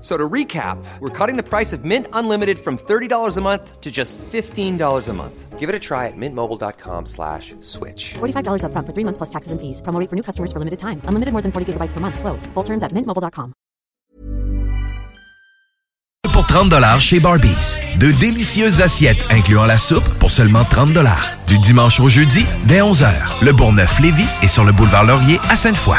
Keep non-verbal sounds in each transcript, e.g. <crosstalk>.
So to recap, we're cutting the price of Mint Unlimited from $30 a month to just $15 a month. Give it a try at mintmobile.com slash switch. $45 upfront for three months plus taxes and fees. Promo rate for new customers for limited time. Unlimited more than 40 gigabytes per month. Slows. Full terms at mintmobile.com. pour 30 chez Barbies. De délicieuses assiettes incluant la soupe pour seulement 30 Du dimanche au jeudi, dès 11h. Le Bourgneuf-Lévis est sur le boulevard Laurier à Sainte-Foy.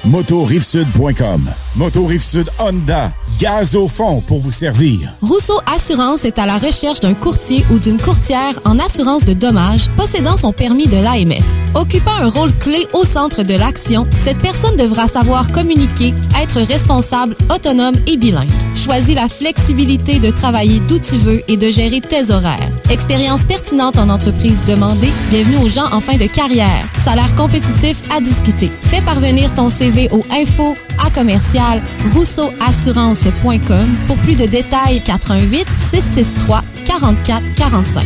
motorivesud.com. Moto Rive-Sud Honda, gaz au fond pour vous servir. Rousseau Assurance est à la recherche d'un courtier ou d'une courtière en assurance de dommages possédant son permis de l'AMF. Occupant un rôle clé au centre de l'action, cette personne devra savoir communiquer, être responsable, autonome et bilingue. Choisis la flexibilité de travailler d'où tu veux et de gérer tes horaires. Expérience pertinente en entreprise demandée, bienvenue aux gens en fin de carrière. Salaire compétitif à discuter. Fais parvenir ton CV au info à commercial rousseauassurance.com pour plus de détails 418 663 44 45.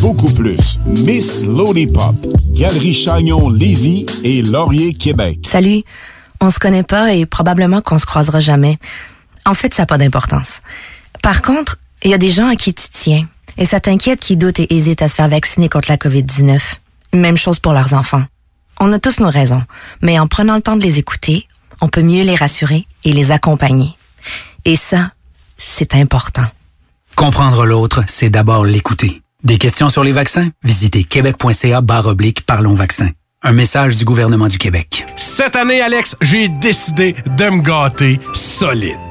beaucoup plus. Miss Lollipop, Galerie Chagnon Lévis et Laurier Québec. Salut. On se connaît pas et probablement qu'on se croisera jamais. En fait, ça n'a pas d'importance. Par contre, il y a des gens à qui tu tiens. Et ça t'inquiète qui doutent et hésitent à se faire vacciner contre la COVID-19. Même chose pour leurs enfants. On a tous nos raisons, mais en prenant le temps de les écouter, on peut mieux les rassurer et les accompagner. Et ça, c'est important. Comprendre l'autre, c'est d'abord l'écouter. Des questions sur les vaccins? Visitez québec.ca barre oblique Parlons vaccins. Un message du gouvernement du Québec. Cette année, Alex, j'ai décidé de me gâter solide.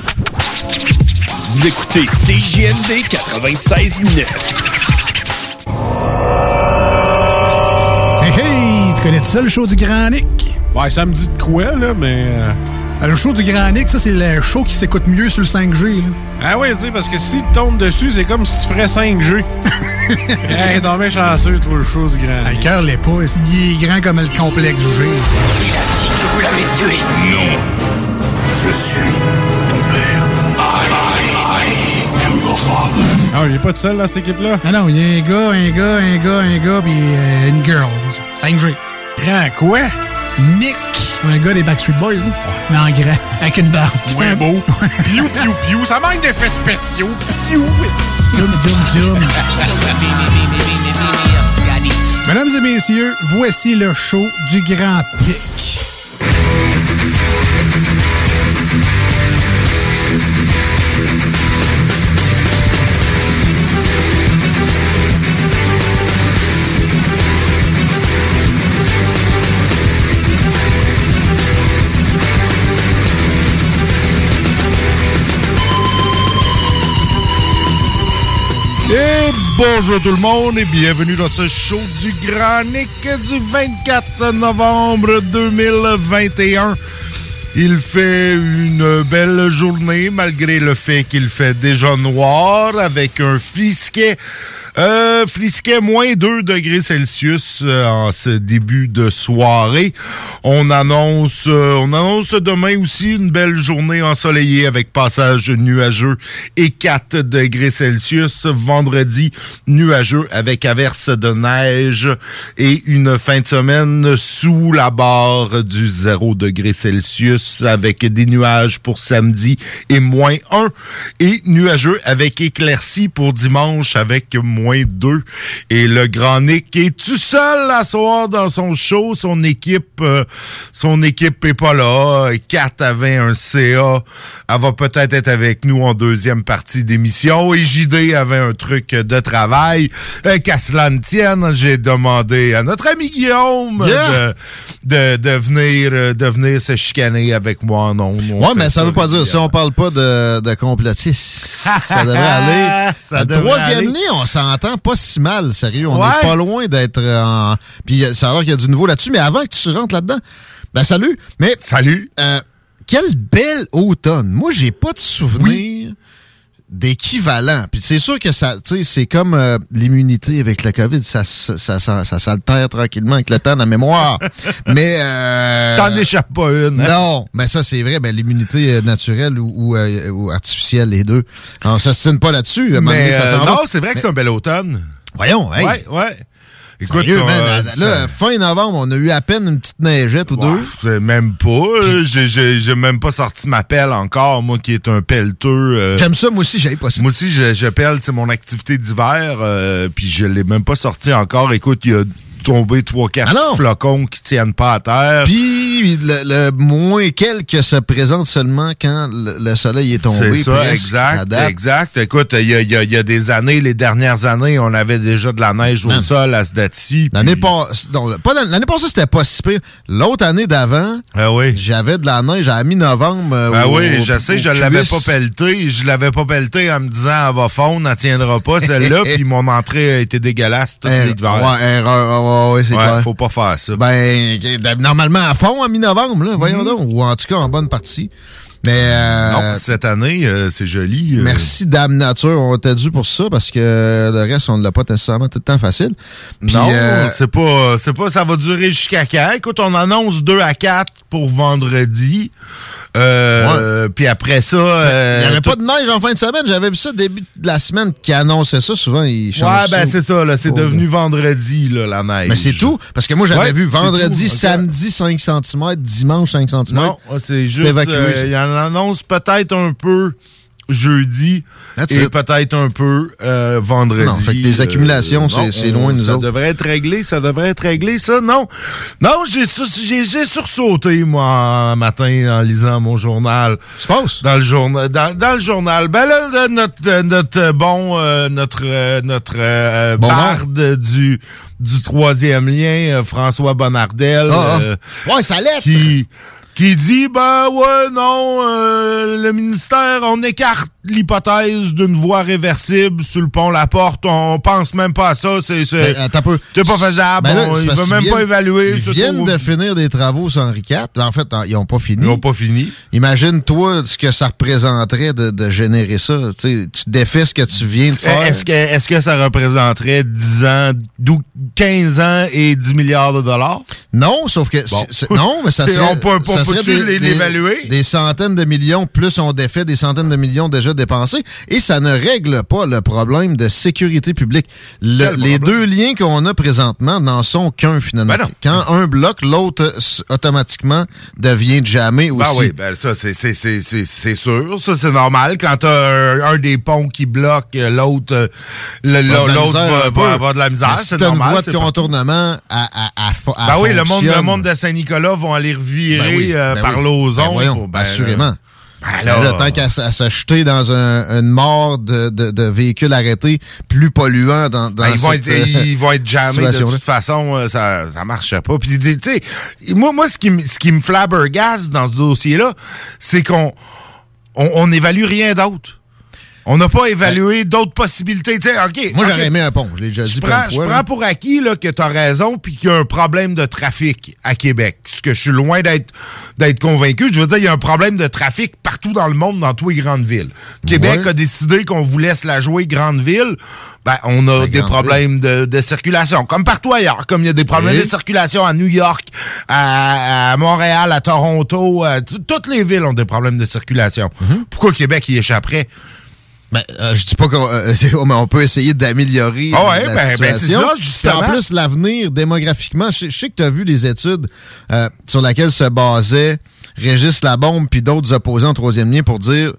Vous écoutez CJMD 96.9. Hey, hey! Tu connais tout ça, le show du Grand Nick? Ouais, ça me dit de quoi, là, mais... euh, Le show du Grand Nick, ça, c'est le show qui s'écoute mieux sur le 5G. Là. Ah oui, tu sais, parce que si tu tombes dessus, c'est comme si tu ferais 5G. <laughs> hey, t'en mets chanceux, toi, le chose grand. Ah, le cœur l'est pas. Il est grand comme le complexe G. Que vous l'avez tué. Non. Je suis ton père. Ah, il est pas tout seul dans cette équipe-là? Ah non, il y a un gars, un gars, un gars, un gars, puis euh, une girl. 5G. Grand quoi? Nick. Un gars des Backstreet Boys, là. mais en grand, avec une barbe. Ouais, C'est beau. <laughs> Piou, piou, piou. Ça manque d'effets spéciaux. Piou. Zoom, zoom, zoom. <laughs> Mesdames et messieurs, voici le show du Grand Pic. Bonjour tout le monde et bienvenue dans ce show du Grand du 24 novembre 2021. Il fait une belle journée malgré le fait qu'il fait déjà noir avec un flisquet. Euh, flisquet moins 2 degrés Celsius euh, en ce début de soirée. On annonce, euh, on annonce demain aussi une belle journée ensoleillée avec passage nuageux et 4 degrés Celsius. Vendredi, nuageux avec averse de neige et une fin de semaine sous la barre du 0 degré Celsius avec des nuages pour samedi et moins 1 et nuageux avec éclaircie pour dimanche avec moins 2. Et le grand Nick est tout seul à soir dans son show. Son équipe, euh, son équipe est pas là. Kat avait un CA. Elle va peut-être être avec nous en deuxième partie d'émission. Et JD avait un truc de travail. Euh, Qu'à cela ne tienne, j'ai demandé à notre ami Guillaume Yeah. de, de, de venir, euh, de venir se chicaner avec moi. Non, Ouais, mais ça veut pas dire, si on parle pas de, de complotistes, ça devrait <laughs> aller. Ça devrait troisième aller. nez, on s'entend pas si mal, sérieux. On Ouais. est pas loin d'être en... Puis euh, ça a l'air qu'il y a du nouveau là-dessus, mais avant que tu rentres là-dedans, ben salut. Mais Salut. euh, quelle belle automne. Moi, j'ai pas de souvenir d'équivalent. Puis c'est sûr que ça, tu sais, c'est comme euh, l'immunité avec la COVID, ça, ça, ça, ça, ça s'altère tranquillement avec le temps dans la mémoire. <laughs> mais euh, T'en échappes pas une. hein? non, mais ça c'est vrai. Ben, l'immunité euh, naturelle ou, ou, euh, ou artificielle, les deux. On s'ostine pas là-dessus. Donné, Mais ça non, c'est vrai que c'est un bel automne. Voyons, hey. Ouais, ouais. Écoute, Sérieux, man, euh, là, fin novembre, on a eu à peine une petite neigette ou deux. c'est même pas. euh, J'ai- J'ai j'ai même pas sorti ma pelle encore, moi qui est un pelleteux. euh, J'aime ça, moi aussi, j'avais pas ça. moi aussi, je, je pelle, c'est mon activité d'hiver, euh, puis je l'ai même pas sorti encore. Écoute, il y a tombé trois, quatre Ah flocons qui tiennent pas à terre. Puis le, le moins quelques se présente seulement quand le, le soleil est tombé. C'est ça, exact, exact. Écoute, il y a, y a- il y a des années, les dernières années, on avait déjà de la neige au sol à ce date-ci. L'année puis- pas l'année passée, c'était pas si pire. L'autre année d'avant, Ah oui. j'avais de la neige à mi-novembre. euh, au- oui, au- je sais, je l'avais pas pelleté. Je l'avais pas pelleté en me disant, elle va fondre, elle tiendra pas, celle-là. <laughs> puis mon entrée a été dégueulasse tout l'hiver. Ouais, ouais, ouais, c'est Ouais, clair. faut pas faire ça. Ben, normalement à fond, à mi-novembre, là, voyons donc. Ou en tout cas, en bonne partie. Mais, euh, non, cette année, euh, c'est joli. euh. merci Dame Nature, on t'a dû pour ça, parce que le reste, on ne l'a pas nécessairement tout le temps facile. Puis, non, euh, c'est pas, c'est pas, ça va durer jusqu'à quand? Écoute, on annonce 2 à 4 pour vendredi. Euh, Puis après ça, il euh, n'y avait pas de neige en fin de semaine. J'avais vu ça début de la semaine qui annonçait ça. Souvent, ils Ouais, changent ben ça. c'est ça, là, c'est devenu vendredi, là, la neige. Mais c'est tout. Parce que moi, j'avais Ouais, vu vendredi, samedi 5 cm, dimanche 5 cm. Non, c'est juste. évacué, euh, ça. Il en annonce peut-être un peu jeudi That's et peut-être un peu euh, vendredi. Non, fait que les Euh, accumulations, c'est- loin de nous Ça autres. devrait être réglé, ça devrait être réglé, ça. Non, non, j'ai sur- j'ai j'ai sursauté, moi, un matin, en lisant mon journal. Se passe? Dans le journal. Dans, dans le journal. Ben là, notre, notre euh, bon, euh, notre, notre Bon barde du, du troisième lien, François Bonnardel. Ah, ah. Ouais, ça l'est. qui, qui dit, ben ouais, non, euh, le ministère, on écarte l'hypothèse d'une voie réversible sur le pont La Porte. On pense même pas à ça. C'est c'est Ben, c'est pas faisable. Ben là, On- il qu'ils même pas évaluer. Ils viennent de finir des travaux sur Henri IV. En fait, ils n'ont pas fini. Ils n'ont pas fini. Imagine, toi, ce que ça représenterait de, de générer ça. Tu sais, tu défais ce que tu viens de faire. Est-ce que, est-ce que ça représenterait 10 ans, d'où 15 ans et 10 milliards de dollars? Non, sauf que Bon. non, mais ça <laughs> serait, on peut- on ça les- des centaines de millions plus on défait des centaines de millions déjà dépensés et ça ne règle pas le problème de sécurité publique. Le- les deux liens qu'on a présentement n'en sont qu'un finalement. Ben. Quand un bloque, l'autre automatiquement devient jamais aussi. Ben oui, ben ça, c'est, c'est, c'est, c'est, c'est sûr. Ça, c'est normal. Quand t'as un, un des ponts qui bloque, euh, l'autre, euh, l'autre va, avoir de la misère. Si c'est t'as une normal. voie de contournement à, à, à, à Ben oui, le monde, le fonctionne. monde de Saint-Nicolas vont aller revirer Ben euh, ben par oui. l'ozone. Ben voyons, ben, assurément. Ben Ben là, là, tant qu'à se jeter dans un- une mort de, de, de véhicules arrêtés plus polluants dans, dans Ben, ils, vont être, euh, ils vont être <laughs> jamais de toute façon, euh, ça ça marcherait pas. Puis tu sais, moi moi ce qui me ce qui me flabbergasse dans ce dossier-là, c'est qu'on on, on n'évalue rien d'autre. On n'a pas évalué d'autres possibilités. OK. Moi, j'aurais aimé un pont. Je l'ai déjà dit Je plein prends, je pour acquis là, que tu as raison puis qu'il y a un problème de trafic à Québec. Ce que je suis loin d'être d'être convaincu. Je veux dire, il y a un problème de trafic partout dans le monde, dans toutes les grandes villes. Québec Ouais. a décidé qu'on vous laisse la jouer grande ville. Ben, on a des problèmes de, de circulation, comme partout ailleurs. Comme il y a des problèmes Oui. de circulation à New York, à, à Montréal, à Toronto, à t- toutes les villes ont des problèmes de circulation. Mhm. Pourquoi Québec y échapperait? Ben, euh, je dis pas qu'on euh, <laughs> mais on peut essayer d'améliorer Ah ouais, la ben- ben, c'est situation. ça, justement. en plus, l'avenir démographiquement, je, je sais que tu as vu les études euh, sur lesquelles se basait Régis Labombe puis d'autres opposants au troisième lien pour dire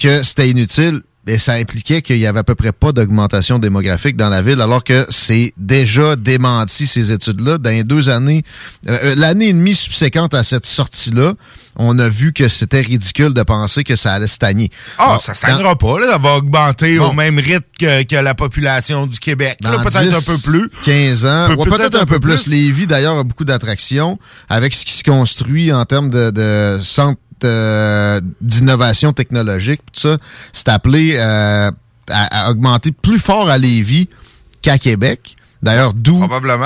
que c'était inutile. Et ça impliquait qu'il y avait à peu près pas d'augmentation démographique dans la ville, alors que c'est déjà démenti ces études-là. Dans les deux années, euh, euh, l'année et demie subséquente à cette sortie-là, on a vu que c'était ridicule de penser que ça allait stagner. Ah, Alors, ça stagnera pas, là. Ça va augmenter au même rythme que, que la population du Québec. Peut-être 10, un peu plus. 15 ans. Peut-être un peu plus. Lévis, d'ailleurs, a beaucoup d'attractions avec ce qui se construit en termes de, de centre euh, d'innovation technologique. Tout ça, c'est appelé euh, à, à augmenter plus fort à Lévis qu'à Québec. D'ailleurs, d'où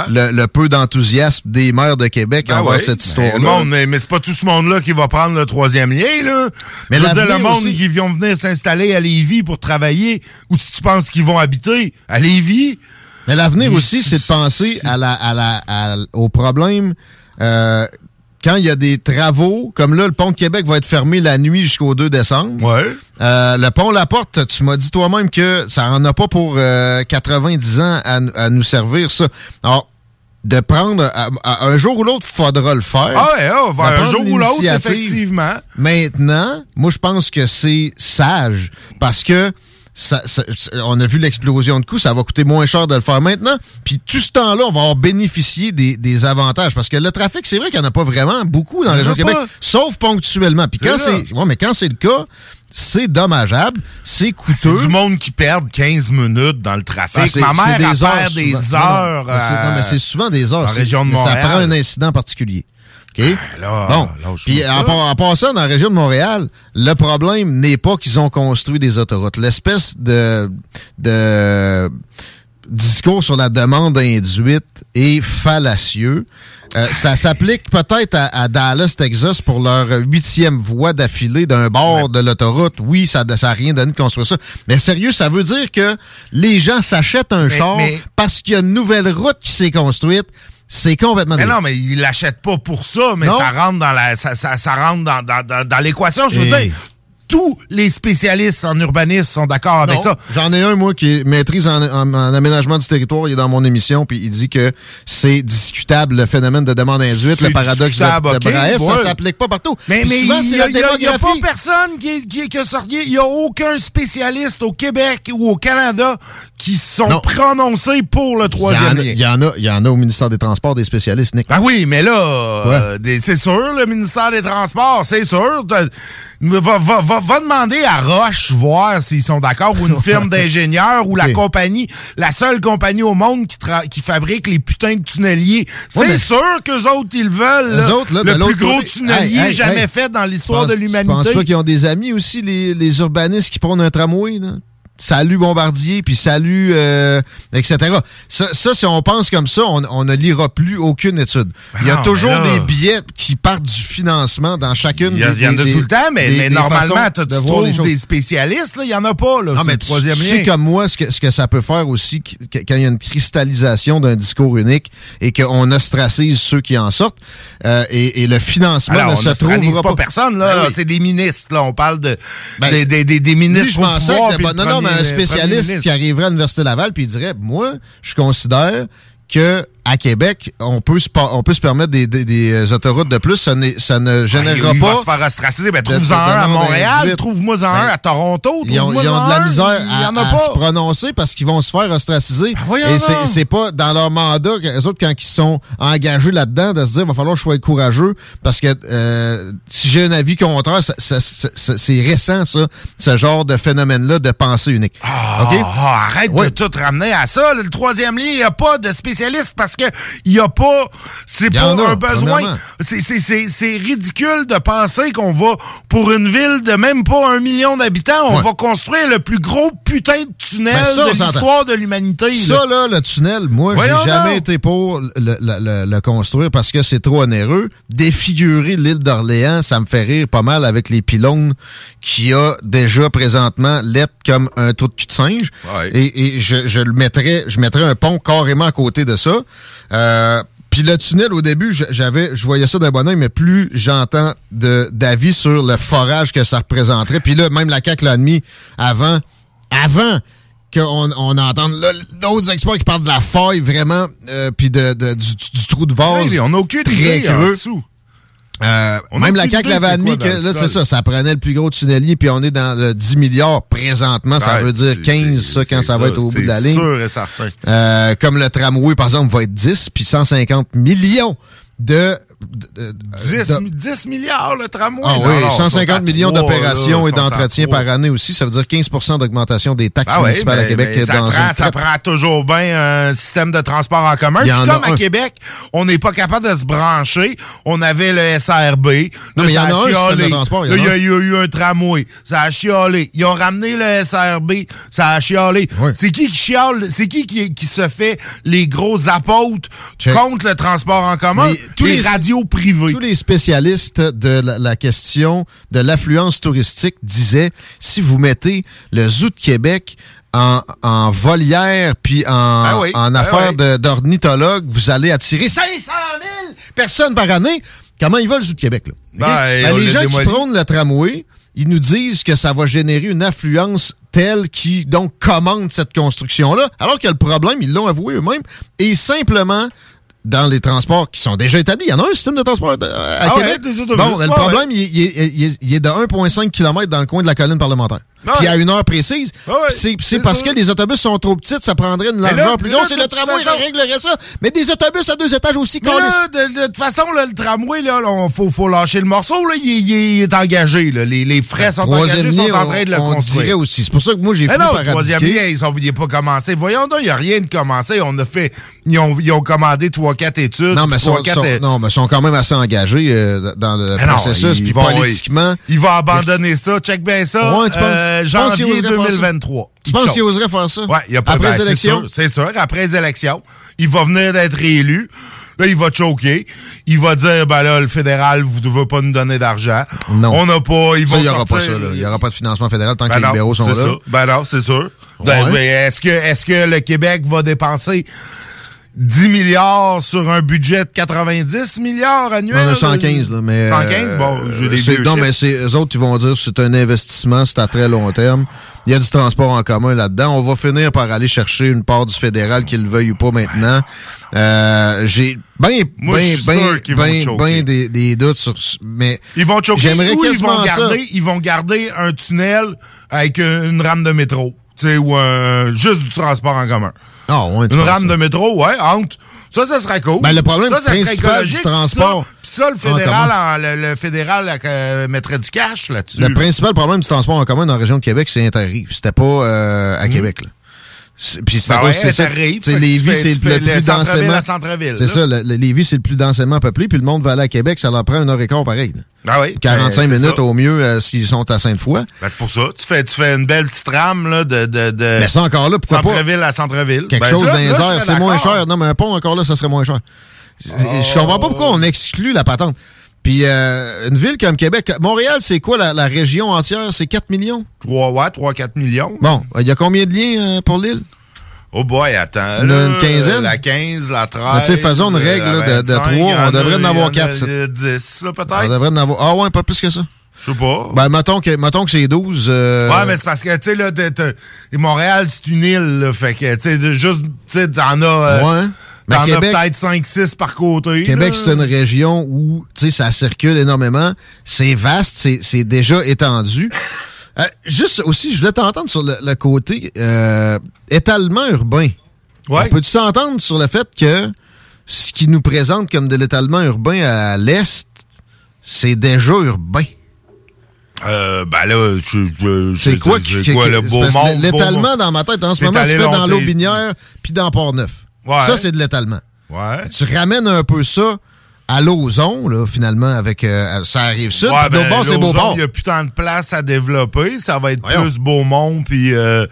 le, le peu d'enthousiasme des maires de Québec Ben envers cette Ben, histoire-là. mais, mais c'est pas tout ce monde-là qui va prendre le troisième lien, là. Mais Je veux dire, le monde aussi. qui vont venir s'installer à Lévis pour travailler, ou si tu penses qu'ils vont habiter à Lévis. Mais l'avenir aussi, c'est de penser à la, à la, à- au problème euh, quand il y a des travaux, comme là, le pont de Québec va être fermé la nuit jusqu'au 2 décembre. Ouais. Euh, le pont La Porte, tu m'as dit toi-même que ça en a pas pour euh, 90 ans à, à nous servir, ça. Alors, de prendre, à- à- un jour ou l'autre, faudra le faire. Ah ouais, De un jour ou l'autre, effectivement. Maintenant, moi, je pense que c'est sage parce que ça, ça- ça- on a vu l'explosion de coûts, ça va coûter moins cher de le faire maintenant. Puis tout ce temps-là, on va avoir bénéficié des, des avantages parce que le trafic, c'est vrai qu'il n'y en a pas vraiment beaucoup dans la région de a Québec, sauf ponctuellement. Puis quand C'est ouais, mais quand c'est le cas, c'est dommageable, c'est coûteux. C'est du monde qui perd 15 minutes dans le trafic. Ah, c'est- Ma mère, des heures des heures. Non, non, mais c'est souvent des heures. En région de Montréal. Ça prend un incident particulier. OK? là, bon. Puis ça. en, en passant dans la région de Montréal, le problème n'est pas qu'ils ont construit des autoroutes. L'espèce de, de discours sur la demande induite est fallacieux. Euh, ça s'applique peut-être à, à Dallas, Texas, pour leur huitième voie d'affilée d'un bord de l'autoroute. Oui, ça n'a rien donné de construire ça. Mais sérieux, ça veut dire que les gens s'achètent un Mais- char mais- parce qu'il y a une nouvelle route qui s'est construite. C'est complètement Mais non, mais il l'achète pas pour ça, mais Non. ça rentre dans la, ça, ça, ça rentre dans, dans, dans, dans l'équation. Je veux Et- dire, tous les spécialistes en urbanisme sont d'accord avec Non. ça. J'en ai un, moi, qui maîtrise en, en- en aménagement du territoire. Il est dans mon émission, puis il dit que c'est discutable, le phénomène de demande induite, le paradoxe de, de ok, Brahe. ouais. Ça s'applique pas partout. Mais, mais souvent, il c'est y a, pas personne qui, qui, qui a sorti. Il y a aucun spécialiste au Québec ou au Canada qui sont Non. prononcés pour le troisième lien. il y en a, il y en a au ministère des Transports, des spécialistes, Nick. Ben oui, mais là, euh, c'est sûr, le ministère des Transports, c'est sûr. Va, va, va, va demander à Roche voir s'ils sont d'accord ou une <laughs> firme d'ingénieurs ou la compagnie, la seule compagnie au monde qui, tra- qui fabrique les putains de tunneliers. C'est Ouais, mais- sûr qu'eux autres, ils veulent là, autres, là, le plus gros côté- tunnelier Hey, hey, jamais hey. fait dans l'histoire Pense- de Tu penses l'humanité. pas qu'ils ont des amis aussi, les, les urbanistes qui prennent un tramway, là? Salut Bombardier, puis salut, euh, etc. Ça, ça, si on pense comme ça, on, on ne lira plus aucune étude. Il y a non, toujours là- des billets qui partent du financement dans chacune des il y en a des- tout le temps, mais, des- mais des normalement, tu de les trouves des spécialistes, il y en a pas. Là, Non, mais le troisième tu lien. sais comme moi ce que, ce que ça peut faire aussi qu- qu- quand il y a une cristallisation d'un discours unique et qu'on ostracise ceux qui en sortent euh, et, et le financement Alors, ne on se trouvera pas pas. personne, là. Ben oui. C'est des ministres, là. On parle de, Ben, des, des, ministres Lui, je au m'en pouvoir, de- Non, non, un spécialiste qui arriverait à l'Université Laval puis il dirait Moi, je considère que à Québec, on peut se, on peut se permettre des, des- des, euh, autoroutes de plus. Ça, n'est- ça ne générera il pas. va se faire ostraciser. Ben, trouve-en un à Montréal, induite. trouve-moi en Ben, un à Toronto, Ils ont, ils ont de la misère y à, en a à pas. se prononcer parce qu'ils vont se faire ostraciser. voyons Et c'est- pas dans leur mandat, les autres, quand ils sont engagés là-dedans, de se dire, va falloir que je sois courageux parce que euh, si j'ai un avis contraire, c'est récent, ça, ce genre de phénomène-là de pensée unique. Ah, OK? ah, arrête Ouais. de tout ramener à ça. Le troisième lien, il n'y a pas de spécialiste parce que il n'y a pas. C'est pas a, un besoin. C'est- ridicule de penser qu'on va, pour une ville de même pas un million d'habitants, on Ouais. va construire le plus gros putain de tunnel Ben ça, de l'histoire de l'humanité. Ça, là, le tunnel, moi, j'ai jamais été pour le, le- le- le construire parce que c'est trop onéreux. Défigurer l'île d'Orléans, ça me fait rire pas mal avec les pylônes qui a déjà présentement l'être comme un trou de cul de singe. Ouais. Et, et je, je le mettrais, je mettrais un pont carrément à côté de ça. Euh, puis le tunnel, au début, je- j'avais, je voyais ça d'un bon oeil, mais plus j'entends de- d'avis sur le forage que ça représenterait. Puis là, même la CAQ l'a admis avant, avant qu'on on entende d'autres experts qui parlent de la faille vraiment, euh, puis de, de- du, du trou de vase. On n'a aucune idée en dessous. Euh, même la CAQ l'avait admis quoi que là, c'est ça, ça prenait le plus gros tunnelier, puis on est dans le 10 milliards présentement. Ça Ouais, veut dire c'est- 15, ça, quand ça va être au bout de la ligne. Sûr et certain. Euh, comme le tramway, par exemple, va être 10, puis 150 millions de... de- de- 10, de- 10 milliards, le tramway. ah oui, non, 150 ils sont à millions d'opérations et ils sont à d'entretien trois. par année aussi. Ça veut dire 15% d'augmentation des taxes Ah oui, municipales à Québec mais ça, dans prend, ça prend toujours bien un système de transport en commun. Puis comme à un. Québec, on n'est pas capable de se brancher. On avait le SRB. Non, mais il y en a un système de transport, il y a eu- un tramway. Ça a chialé. Ils ont ramené le SRB. Ça a chialé. C'est qui qui chiale? C'est qui, qui qui se fait les gros apôtres Check. contre le transport en commun? Tous les, les- Tous les spécialistes de la, la question de l'affluence touristique disaient si vous mettez le zoo de Québec en, en volière puis en, Ah oui, en ah oui. de- d'ornithologue, vous allez attirer 500 000 personnes par année. Comment il va le zoo de Québec? Là? Ben? Ben, les gens qui prônent le tramway, ils nous disent que ça va générer une affluence telle qui donc commande cette construction-là, alors que le problème, ils l'ont avoué eux-mêmes, est simplement dans les transports qui sont déjà établis. Il y en a un système de transport euh, à Ah Québec. bon, ouais, le problème, il, est- est de 1,5 km dans le coin de la colline parlementaire. Puis à une heure précise. C'est- parce que les autobus sont trop petites, ça prendrait une largeur plus longue. C'est le tramway qui réglerait ça. Mais des autobus à deux étages aussi, là, de, de toute façon, là, le tramway, là, il faut, faut lâcher le morceau. Là, il, est- engagé. Là. Les, les frais sont engagés, sont en train de le on, on construire. dirait aussi. C'est pour ça que moi, j'ai non, par le troisième lien, ils sont- pas commencé. Voyons donc, il n'y a rien de commencé. On a fait. Ils ont, ils ont commandé 3-4 études. Non, mais ils euh, non, mais ils sont quand même assez engagés euh, dans le processus. ils Puis vont- politiquement, Il va abandonner ça. Check bien ça. Ouais, tu penses- euh, janvier oserait faire ça? 2023. tu penses Il qu'il oserait faire ça? Ouais, il y a pas Après ben, les c'est élections? sûr, C'est sûr, après les élections. Il va venir d'être réélu. Là, il va choquer. Il va dire, ben là, le fédéral, vous ne devez pas nous donner d'argent. Non. On n'a pas. Il n'y aura pas ça. là. Il n'y aura pas de financement fédéral tant Ben que les non, libéraux sont là. ça. Ben non, c'est sûr. Ben, Ouais. est-ce que, est-ce que le Québec va dépenser 10 milliards sur un budget de 90 milliards annuels? On a 115, là, mais... 115? Bon, j'ai les c'est- vieux Non, mais c'est eux autres, ils vont dire que c'est un investissement, c'est à très long terme. Il y a du transport en commun là-dedans. On va finir par aller chercher une part du fédéral, qu'il le veuille ou pas maintenant. Euh, J'ai Moi, je qu'ils vont bien, choquer. bien des, des doutes sur... Mais Ils vont choquer J'aimerais ils vont, ça. garder, ils vont garder un tunnel avec une, une rame de métro. Tu sais, ou un, juste du transport en commun. Ah, ouais, tu Une rame ça? de métro, ouais, entre. Ça, ça serait cool. Ben, le problème ça, ça serait principal du transport Puis ça, le en fédéral, en- le, le fédéral euh, mettrait du cash là-dessus. Le là. principal problème du transport en commun dans la région de Québec, c'est Interrive. C'était pas euh, à Québec, là. C'est- Puis c'est Ben ouais, c'est ça. Tu Lévis, c'est le le plus densément. C'est ça, le, le Lévis, c'est le plus densément peuplé, puis le monde va aller à Québec, ça leur prend une heure et quart pareil. là. Ah oui, 45 ben, minutes ça. au mieux euh, s'ils sont à Sainte-Foy. Ben, c'est pour ça. Tu fais, tu fais une belle petite rame là, de, de, de Mais ça encore là, pourquoi pas? centre-ville à centre-ville. Quelque Ben, chose là, dans les là, je airs, serais c'est moins cher. Non, mais un pont encore là, ça serait moins cher. C'est- Je comprends pas pourquoi on exclut la patente. Puis euh, une ville comme Québec, Montréal, c'est quoi la, la région entière? C'est 4 millions? 3, ouais, 3-4 millions. Bon, il y a combien de liens euh, pour l'île? Oh boy, attends. Une- là, une quinzaine? La 15, la 13. Mais tu sais, faisons une règle, euh, là, de- de 25, trois, il y on en a- devrait en avoir a quatre, ça. 10, là, On peut-être. devrait en avoir. Ah ouais, pas plus que ça. Je sais pas. Ben, mettons que, mettons que c'est 12. euh, Ouais, mais c'est parce que, tu sais, là, Montréal, c'est une île, là, fait que, tu sais, juste, tu sais, t'en as... Ouais. Mais T'en as peut-être 5-6 par côté. Québec, c'est une région où, tu sais, ça circule énormément. C'est vaste, c'est c'est déjà étendu. Euh, juste aussi, je voulais t'entendre sur le, le côté euh, étalement urbain. Ouais. On peut-tu s'entendre sur le fait que ce qui nous présente comme de l'étalement urbain à l'Est, c'est déjà urbain? Euh, ben là, je, je, C'est quoi, quoi, le beau? L'étalement dans ma tête en ce moment se fait dans l'Aubinière puis dans Port-Neuf. Ouais. Ça, c'est de l'étalement. Ouais. Tu ramènes un peu ça à là, finalement, avec euh, ça arrive sud. Ouais, ben, bord, c'est Beauport. Il n'y a plus tant de place à développer. Ça va être Voyons. plus Beaumont, puis euh,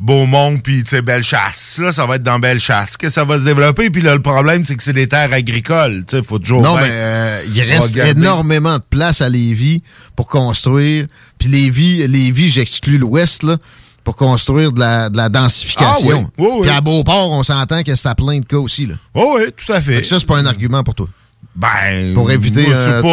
Beaumont, puis Bellechasse. Là, ça va être dans Bellechasse que ça va se développer. Puis là, le problème, c'est que c'est des terres agricoles. Sais, faut toujours. Non, mais euh, il reste regarder. énormément de place à Lévis pour construire. Puis Lévis, Lévis j'exclus l'ouest, là, pour construire de la, de la densification. Ah oui, oui, oui. Puis à Beauport, on s'entend que c'est à plein de cas aussi. Là. Oh, oui, tout à fait. Que ça, c'est pas un argument pour toi. Ben, Pour éviter moi, un c'est pas,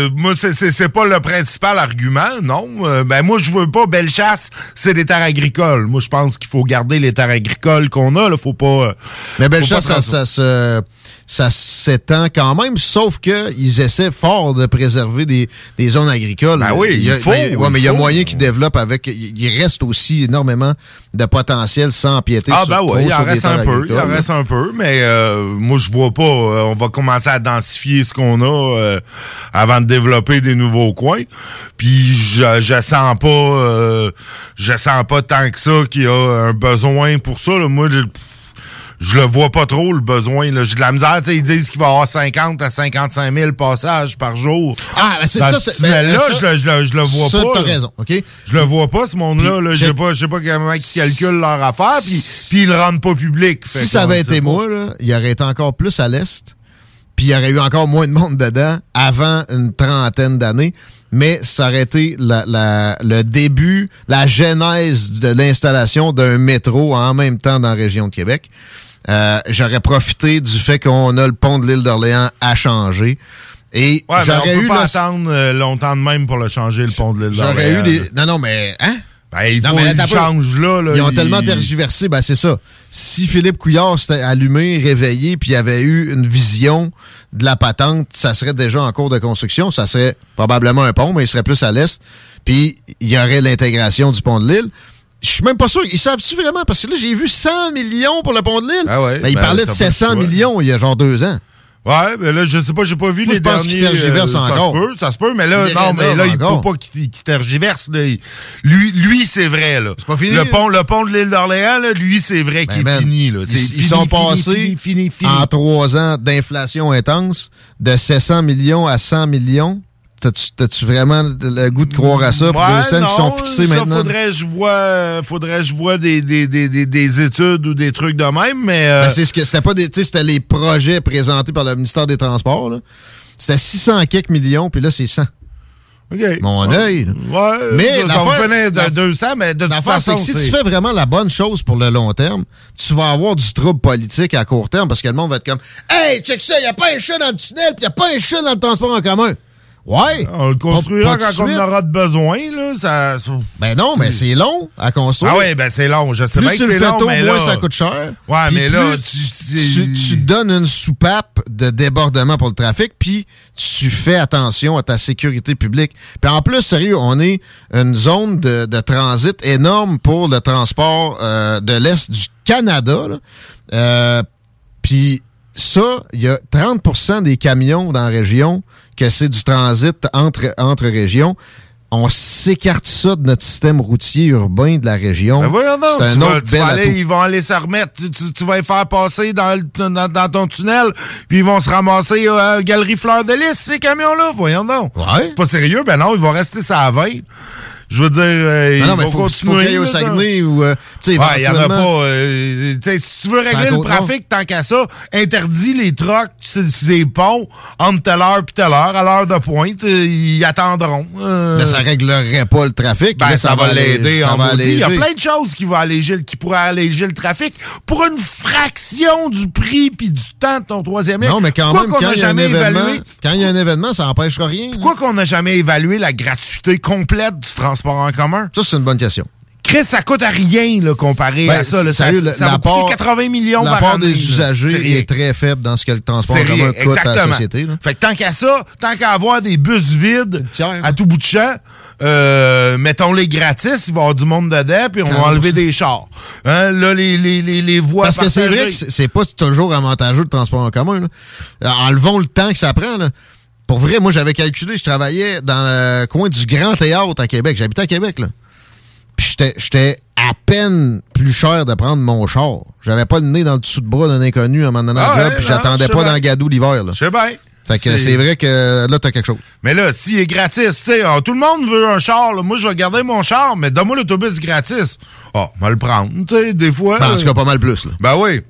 euh, pas le principal argument, non. Euh, ben, moi, je veux pas Bellechasse, c'est des terres agricoles. Moi, je pense qu'il faut garder les terres agricoles qu'on a, là. Faut pas. euh, Mais Bellechasse, ça, se- ça s'étend quand même, sauf qu'ils essaient fort de préserver des, des zones agricoles. Ben oui, il y a, il faut, ben, ouais, il mais il y a moyen qu'ils développent avec. Il reste aussi énormément de potentiel sans empiéter Ah sur, ben ouais, il en reste un peu, il en reste un peu, mais euh, moi je vois pas. euh, on va commencer à densifier ce qu'on a euh, avant de développer des nouveaux coins. Puis je, je sens pas, euh, je sens pas tant que ça qu'il y a un besoin pour ça. là. Moi, je, je le vois pas trop le besoin. là. J'ai de la misère. Ils disent qu'il va y avoir 50 à 55 000 passages par jour. Ah, ben c'est ça. c'est- ben, tunnel-là, ça- je, le- je, le- je le vois ça, pas. t'as là. raison, OK? Je le vois pas, ce monde-là. là. Je sais pas, pas comment ils calculent leur affaire, puis ils le rendent pas public. Fait Si ça avait été moi, là, il y aurait été encore plus à l'Est, puis il y aurait eu encore moins de monde dedans avant une trentaine d'années, mais ça aurait été la- la- le début, la genèse de l'installation d'un métro en même temps dans la région de Québec. Euh, J'aurais profité du fait qu'on a le pont de l'île d'Orléans à changer. Et Ouais, j'aurais eu pas le- attendre euh, longtemps de même pour le changer, le pont de l'île J'aurais eu d'Orléans, des. Non, non, mais. Hein? Ben, il Non, mais là, là. Ils ont il- tellement tergiversé, ben c'est ça. Si Philippe Couillard s'était allumé, réveillé, puis avait eu une vision de la patente, ça serait déjà en cours de construction. Ça serait probablement un pont, mais il serait plus à l'est. Puis il y aurait l'intégration du pont de l'île. Je suis même pas sûr. Ils savent-tu vraiment? Parce que là, j'ai vu 100 millions pour le pont de l'île. Ah ouais, Ben, il ben, parlait de ça va 700 être quoi? millions il y a genre deux ans. Ouais, mais là, je sais pas, j'ai pas vu Moi, les je pense derniers. euh, encore. Ça se peut, ça se peut, mais là, non, mais là, il faut encore. pas qu'il qu'il tergiverse. Là. Lui, lui c'est vrai, là. C'est pas fini, Le pont, le pont de l'île d'Orléans, là, lui, c'est vrai Ben, qu'il est fini, là. Ils, ils fini, sont passés fini, fini, fini. en trois ans d'inflation intense de 700 millions à 100 millions. T'as-tu vraiment le goût de croire à ça? Ouais, deux scènes qui sont fixées ça, maintenant. Faudrait que je vois, faudrait que je vois des, des, des, des, des études ou des trucs de même, mais. euh, Ben, c'est ce que c'était pas des, tu sais, c'était les projets présentés par le ministère des Transports. C'était 600 quelques millions, puis là c'est 100. OK. Mon œil. Ouais, Mais ça, va finir de la- 200, mais de toute façon, que si tu fais vraiment la bonne chose pour le long terme, tu vas avoir du trouble politique à court terme parce que le monde va être comme Hey, check ça, il n'y a pas un chat dans le tunnel, puis il n'y a pas un chat dans le transport en commun. Ouais. On le construira Pas- pas quand on suite. aura de besoin, là. Ça... Ben non, mais c'est long à construire. Ah ouais, ben c'est long. Je sais Plus bien tu que c'est long, tôt, mais moins là... ça coûte cher. Ouais, Puis mais là, tu- tu, tu donnes une soupape de débordement pour le trafic, puis tu fais attention à ta sécurité publique. Puis en plus, sérieux, on est une zone de, de transit énorme pour le transport euh, de l'Est du Canada. là. Euh, puis ça, il y a 30% des camions dans la région que c'est du transit entre, entre régions. On s'écarte ça de notre système routier urbain de la région. Ben c'est un tu vas- autre tu bel vas aller- atout. ils vont aller se remettre. Tu, tu- tu vas les faire passer dans, le- dans, dans ton tunnel, puis ils vont se ramasser à la Galerie Fleur de Lys, ces camions-là. Voyons donc. C'est pas sérieux? Ben non, ils vont rester ça à 20. Je veux dire, euh, Non, non, mais faut, faut qu'il au Saguenay ou, euh, tu sais, Ouais, il y en a pas. euh, si tu veux régler le trafic, tant qu'à ça, interdis les trucks les ponts entre telle heure puis telle heure, à l'heure de pointe, euh, ils attendront. Euh, Mais ça réglerait pas le trafic. ben, Là, ça, va l'aider ça en va maudit. Il y a plein de choses qui, vont alléger, qui pourraient alléger le trafic pour une fraction du prix puis du temps de ton troisième. Non, mais quand Pourquoi même, quand il y a un événement, évalué- quand il y a un événement, ça empêchera rien. Pourquoi qu'on n'a jamais évalué la gratuité complète du transport en commun? Ça, c'est une bonne question. Chris, ça coûte à rien là, comparé Ben, à ça. là. Ça, sérieux, ça va l'apport- coûter 80 millions par année. des usagers est très faible dans ce que le transport en commun coûte à la société. là. Fait que tant qu'à ça, tant qu'à avoir des bus vides à tout bout de champ, euh, mettons-les gratis, il va y avoir du monde dedans, puis on va 40%. enlever des chars. Hein, là, les, les, les, les voies Parce que c'est vrai que c'est- pas toujours avantageux le transport en commun. là. Euh, Enlevons le temps que ça prend. là. Pour vrai, moi, j'avais calculé, je travaillais dans le coin du Grand Théâtre à Québec. J'habitais à Québec, là. Puis j'étais- à peine plus cher de prendre mon char. J'avais pas le nez dans le dessous de bras d'un inconnu à un moment donné Ah en job, ouais, puis j'attendais pas bien. dans le gadou l'hiver. là. Je sais bien. Fait que C'est- c'est vrai que là, t'as quelque chose. Mais là, s'il est gratis, tu sais, ah, tout le monde veut un char. là. Moi, je vais garder mon char, mais donne-moi l'autobus gratis. Ah, on va le prendre, tu sais, des fois. Ben, en tout cas, pas mal plus. Là. Ben oui.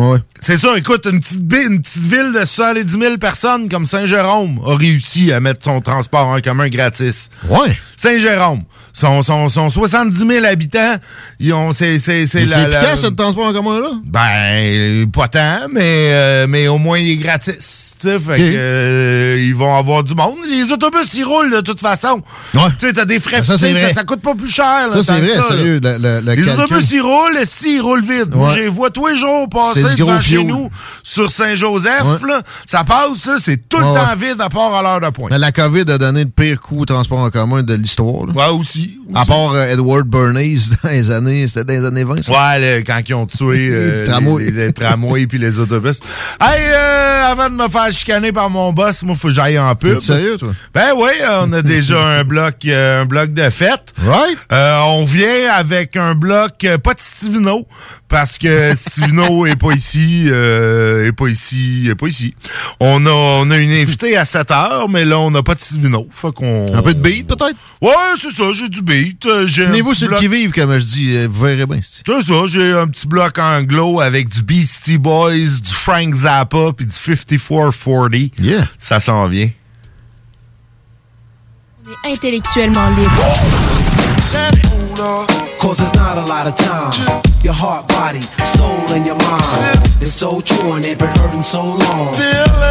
Ouais. C'est ça, écoute, une petite, bi- une petite ville de 70 000 personnes comme Saint-Jérôme a réussi à mettre son transport en commun gratis. Ouais. Saint-Jérôme, son, son, son 70 000 habitants, ils ont, c'est, c'est, c'est la, la- efficace, ce transport en commun, là? Ben, pas tant, mais, euh, mais au moins il est gratis. Tu sais, fait que, euh, ils vont avoir du monde. Les autobus, ils roulent de toute façon. Ouais. Tu sais, t'as des frais Ben, ça, ça, vrai. ça coûte pas plus cher. là, Ça, c'est vrai, sérieux. Le, le- le Les calcul. autobus, ils roulent, et si, ils roulent vite. Ouais. je les vois tous les jours passer Gros chez nous sur Saint-Joseph. Ouais. Ça passe, ça, c'est tout le temps vide à part à l'heure de pointe. Mais la COVID a donné le pire coup au transport en commun de l'histoire. Ouais, aussi. À part euh, Edward Bernays <laughs> dans les années, c'était dans les années 20. ça? Ouais, là, quand ils ont tué <laughs> euh, Les tramways. les, les tramways puis les autobus. Hey, euh, avant de me faire chicaner par mon boss, moi, faut que j'aille en pub. T'es sérieux, toi? Ben oui, on a déjà <laughs> un bloc euh, un bloc de fête. Right? On vient avec un bloc, pas de Stivino, parce que Stivino <laughs> est pas ici, euh, est pas ici, est pas ici. On a, on a une invitée à 7 heures, mais là, on n'a pas de Stivino. Fait qu'on... Un peu de beat, peut-être? Ouais, c'est ça, j'ai du beat. euh, j'ai Tenez-vous le qui-vive, comme je dis, euh, vous verrez bien. c'est- c'est ça, j'ai un petit bloc anglo avec du Beastie Boys, du Frank Zappa puis du 5440. Yeah. Ça s'en vient. Intellectuellement libre. Cause there's not a lot of time. Your heart, body, soul, and your mind It's so true and they've been hurting so long.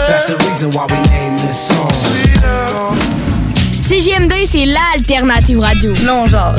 That's the reason why we named this song. CGMD, c'est l'alternative radio. Non, genre.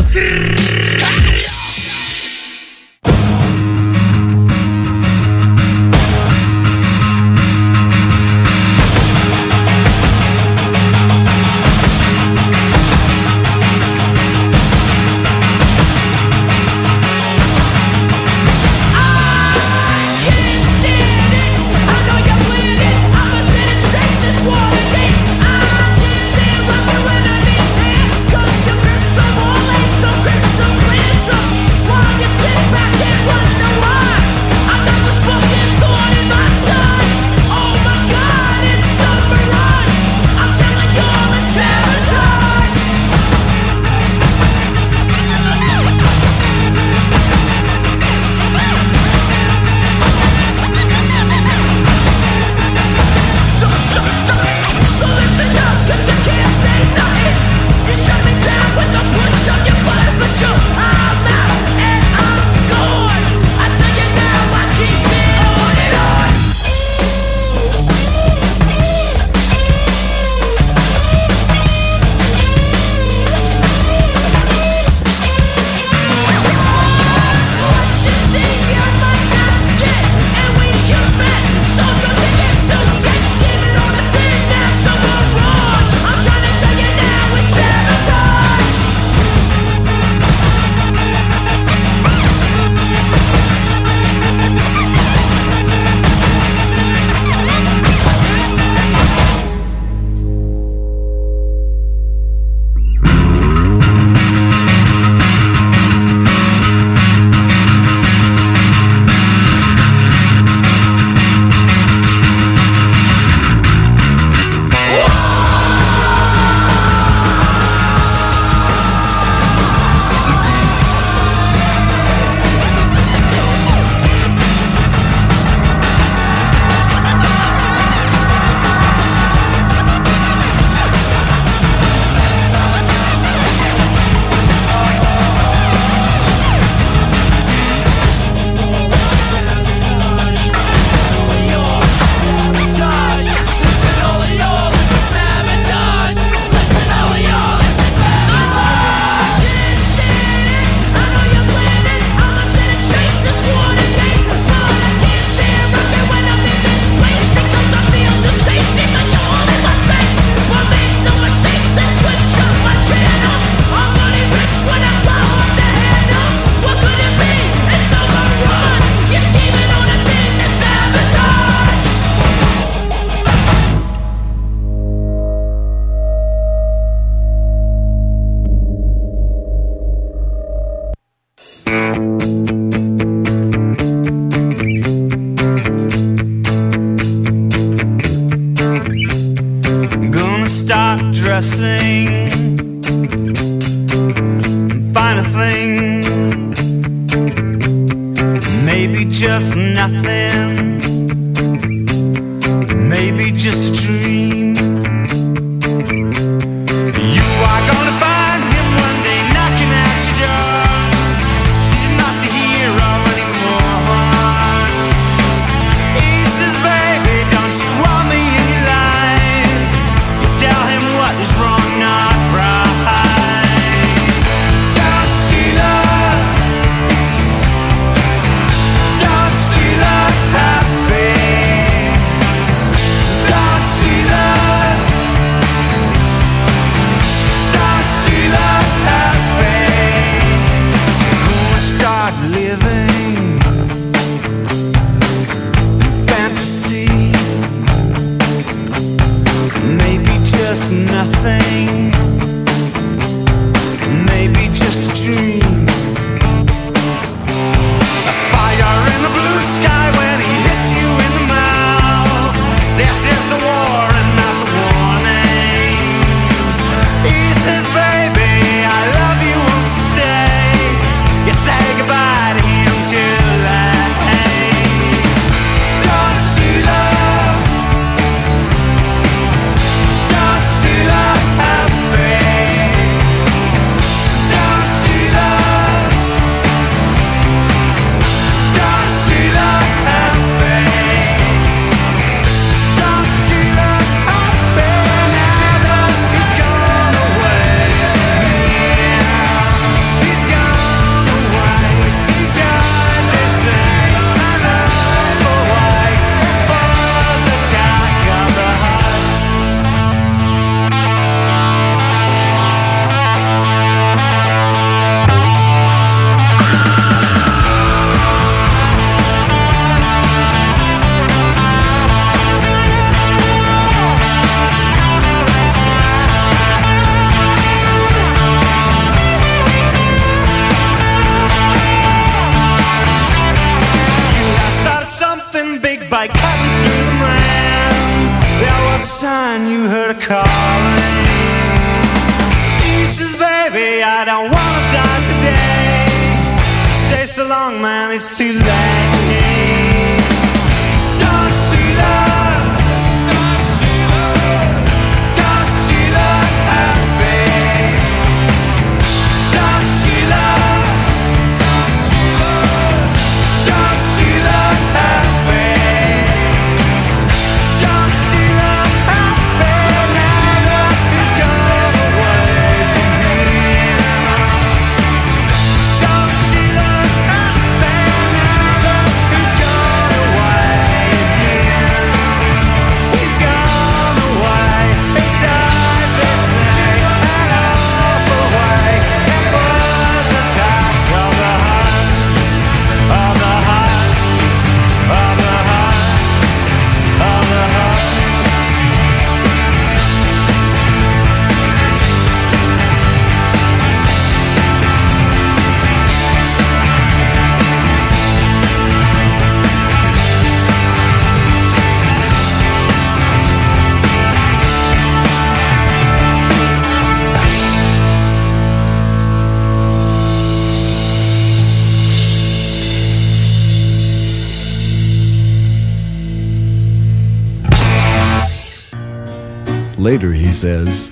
says,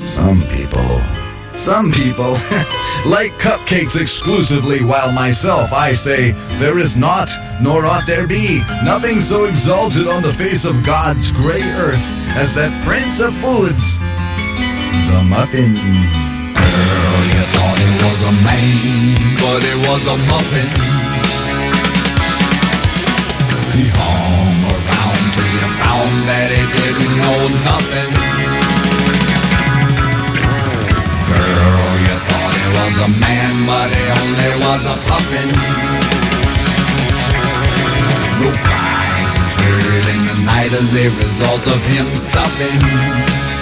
Some people, some people <laughs> like cupcakes exclusively, while myself I say, There is not, nor ought there be, nothing so exalted on the face of God's gray earth as that prince of foods, the muffin. Girl, you thought it was a man, but it was a muffin. He hung till you found that it didn't hold nothing. Girl, you thought it was a man, but it only was a puffin. No cries was heard in the night as a result of him stuffing.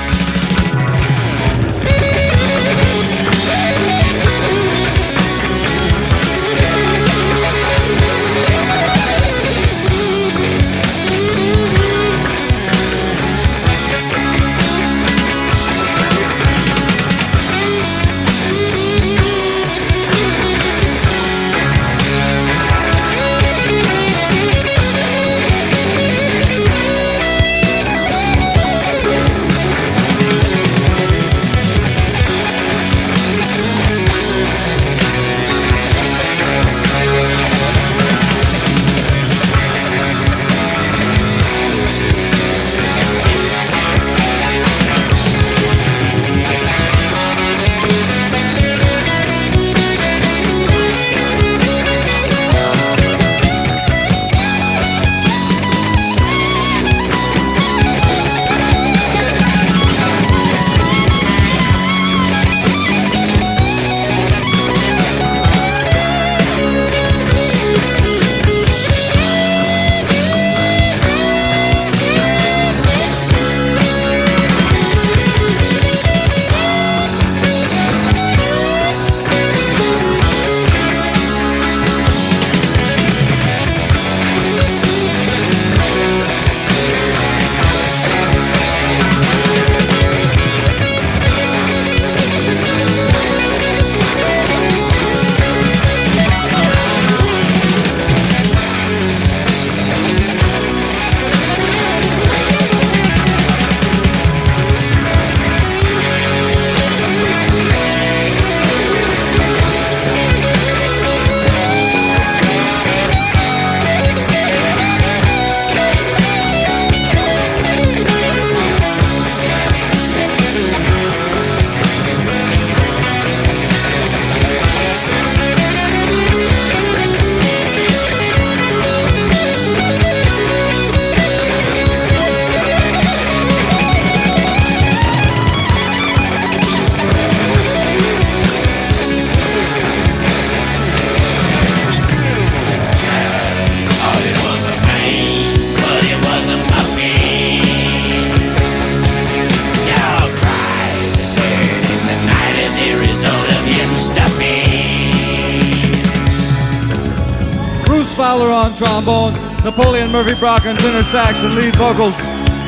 Napoleon Murphy Brock on tenor sax and lead vocals,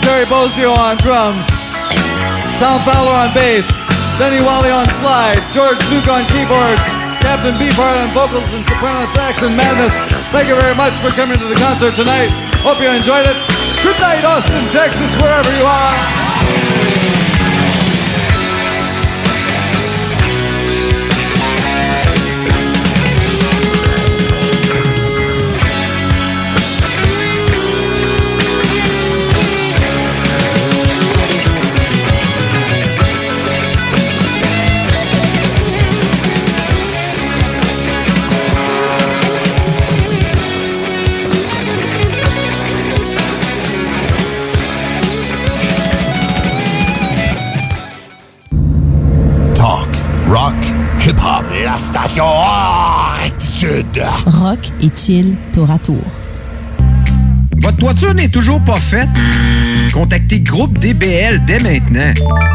Terry Bozio on drums, Tom Fowler on bass, Denny Wally on slide, George Duke on keyboards, Captain Beefheart on vocals and soprano sax and madness. Thank you very much for coming to the concert tonight. Hope you enjoyed it. Good night, Austin, Texas, wherever you are. La station hors attitude. Rock et chill tour à tour. Votre toiture n'est toujours pas faite? Contactez Groupe DBL dès maintenant.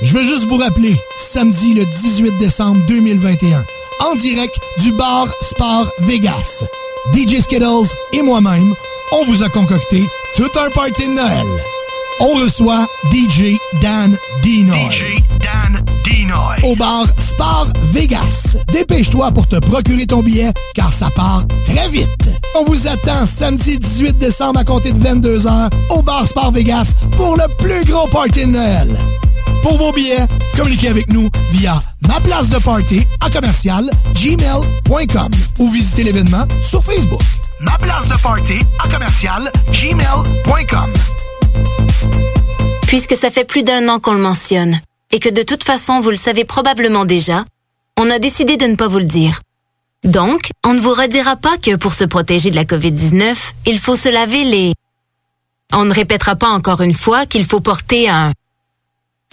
Je veux juste vous rappeler, samedi le 18 décembre 2021, en direct du bar Sport Vegas. DJ Skittles et moi-même, on vous a concocté tout un party de Noël. On reçoit DJ Dan Dinoy. DJ Dan Dinoy. Au bar Spar Vegas. Dépêche-toi pour te procurer ton billet, car ça part très vite. On vous attend samedi 18 décembre à compter de 22h au bar Spar Vegas pour le plus gros party de Noël. Pour vos billets, communiquez avec nous via ma place de party à commercial gmail.com ou visitez l'événement sur Facebook. Ma de party à commercial gmail.com. Puisque ça fait plus d'un an qu'on le mentionne, et que de toute façon vous le savez probablement déjà, on a décidé de ne pas vous le dire. Donc, on ne vous redira pas que pour se protéger de la COVID-19, il faut se laver les... On ne répétera pas encore une fois qu'il faut porter un...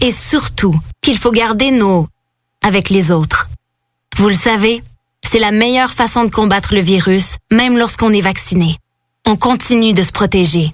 Et surtout, qu'il faut garder nos... avec les autres. Vous le savez, c'est la meilleure façon de combattre le virus, même lorsqu'on est vacciné. On continue de se protéger.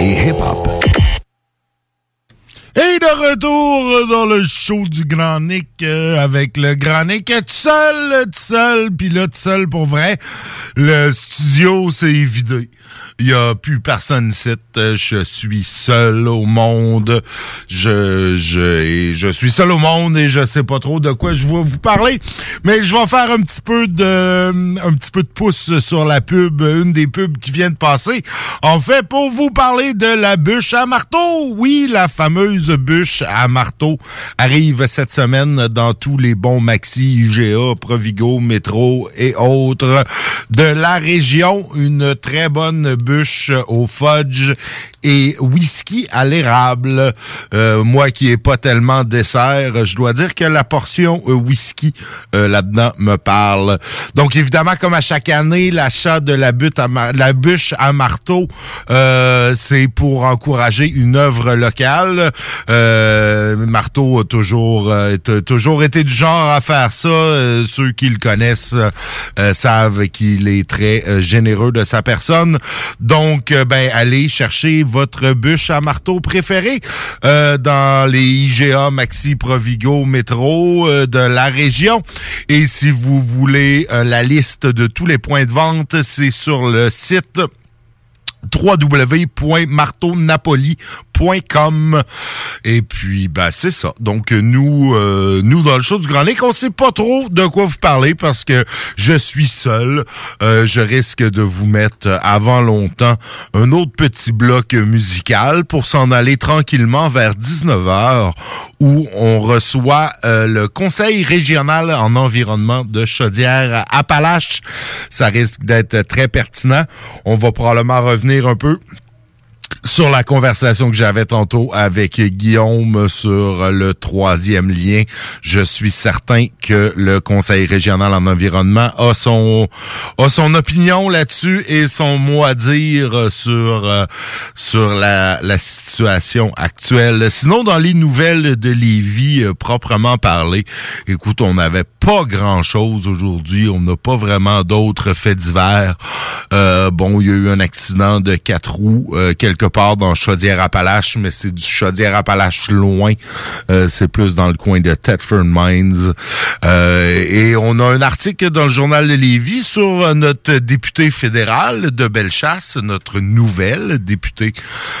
et hip-hop. Et de retour dans le show du Grand Nick euh, avec le Grand Nick tout seul, tout seul, puis là tout seul pour vrai. Le studio s'est vidé. Il y a plus personne ici. Euh, Je suis seul au monde. Je, je, je suis seul au monde et je sais pas trop de quoi je vais vous parler. Mais je vais faire un petit peu de, un petit peu de pouce sur la pub, une des pubs qui vient de passer. En fait, pour vous parler de la bûche à marteau. Oui, la fameuse bûche à marteau arrive cette semaine dans tous les bons maxi, IGA, Provigo, Métro et autres de la région. Une très bonne bûche au fudge et whisky à l'érable. Euh, moi qui ai pas tellement dessert, je dois dire que la portion euh, whisky euh, là-dedans me parle. Donc évidemment, comme à chaque année, l'achat de la, butte à la bûche à marteau, euh, c'est pour encourager une œuvre locale. Euh, Marteau a toujours, euh, toujours été du genre à faire ça. Ceux qui le connaissent savent qu'il est très généreux de sa personne. Donc, euh, ben, allez chercher votre bûche à marteau préférée euh, dans les IGA, Maxi, Provigo, Métro euh, de la région. Et si vous voulez la liste de tous les points de vente, c'est sur le site www.marteaunapoli.com et puis ben c'est ça donc nous euh, nous dans le show du Grand Lake on sait pas trop de quoi vous parler parce que je suis seul Euh, je risque de vous mettre euh, avant longtemps un autre petit bloc musical pour s'en aller tranquillement vers 19h où on reçoit euh, le conseil régional en environnement de Chaudière Appalaches ça risque d'être très pertinent on va probablement revenir un peu sur la conversation que j'avais tantôt avec Guillaume sur le troisième lien, je suis certain que le Conseil régional en environnement a son opinion là-dessus et son mot à dire sur euh, sur la, la situation actuelle. Sinon, dans les nouvelles de Lévis euh, proprement parlé, écoute, on n'avait pas grand-chose aujourd'hui. On n'a pas vraiment d'autres faits divers. Euh, bon, il y a eu un accident de quatre roues euh, quelque part dans Chaudière-Appalaches, mais c'est du Chaudière-Appalaches loin. Euh, c'est plus dans le coin de Thetford Mines. Et on a un article dans le journal de Lévis sur notre député fédéral de Bellechasse, notre nouvelle députée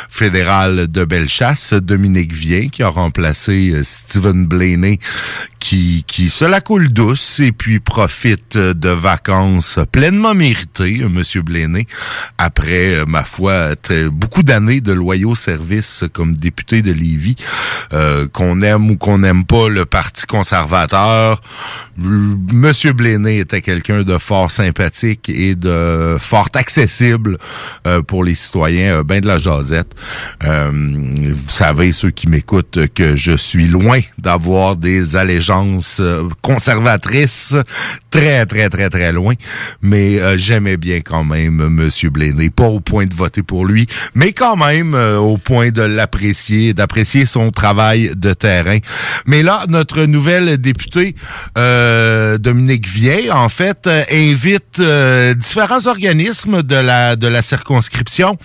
fédérale de Bellechasse, Dominique Vien, qui a remplacé Stephen Blaney, qui, qui se la coule douce et puis profite de vacances pleinement méritées, euh, Monsieur Blaney, après, euh, ma foi, beaucoup d'années de loyaux services comme député de Lévis, euh, qu'on aime ou qu'on n'aime pas le Parti conservateur. Monsieur Blaney était quelqu'un de fort sympathique et de fort accessible euh, pour les citoyens, euh, ben de la jasette. Vous savez, ceux qui m'écoutent, que je suis loin d'avoir des allégeances euh, très, très, très, très loin. Mais euh, j'aimais bien quand même M. Blaney. Pas au point de voter pour lui, mais quand même euh, au point de l'apprécier, d'apprécier son travail de terrain. Mais là, notre nouvelle députée, euh, Dominique Vieille, en fait, euh, invite euh, différents organismes de la, de la circonscription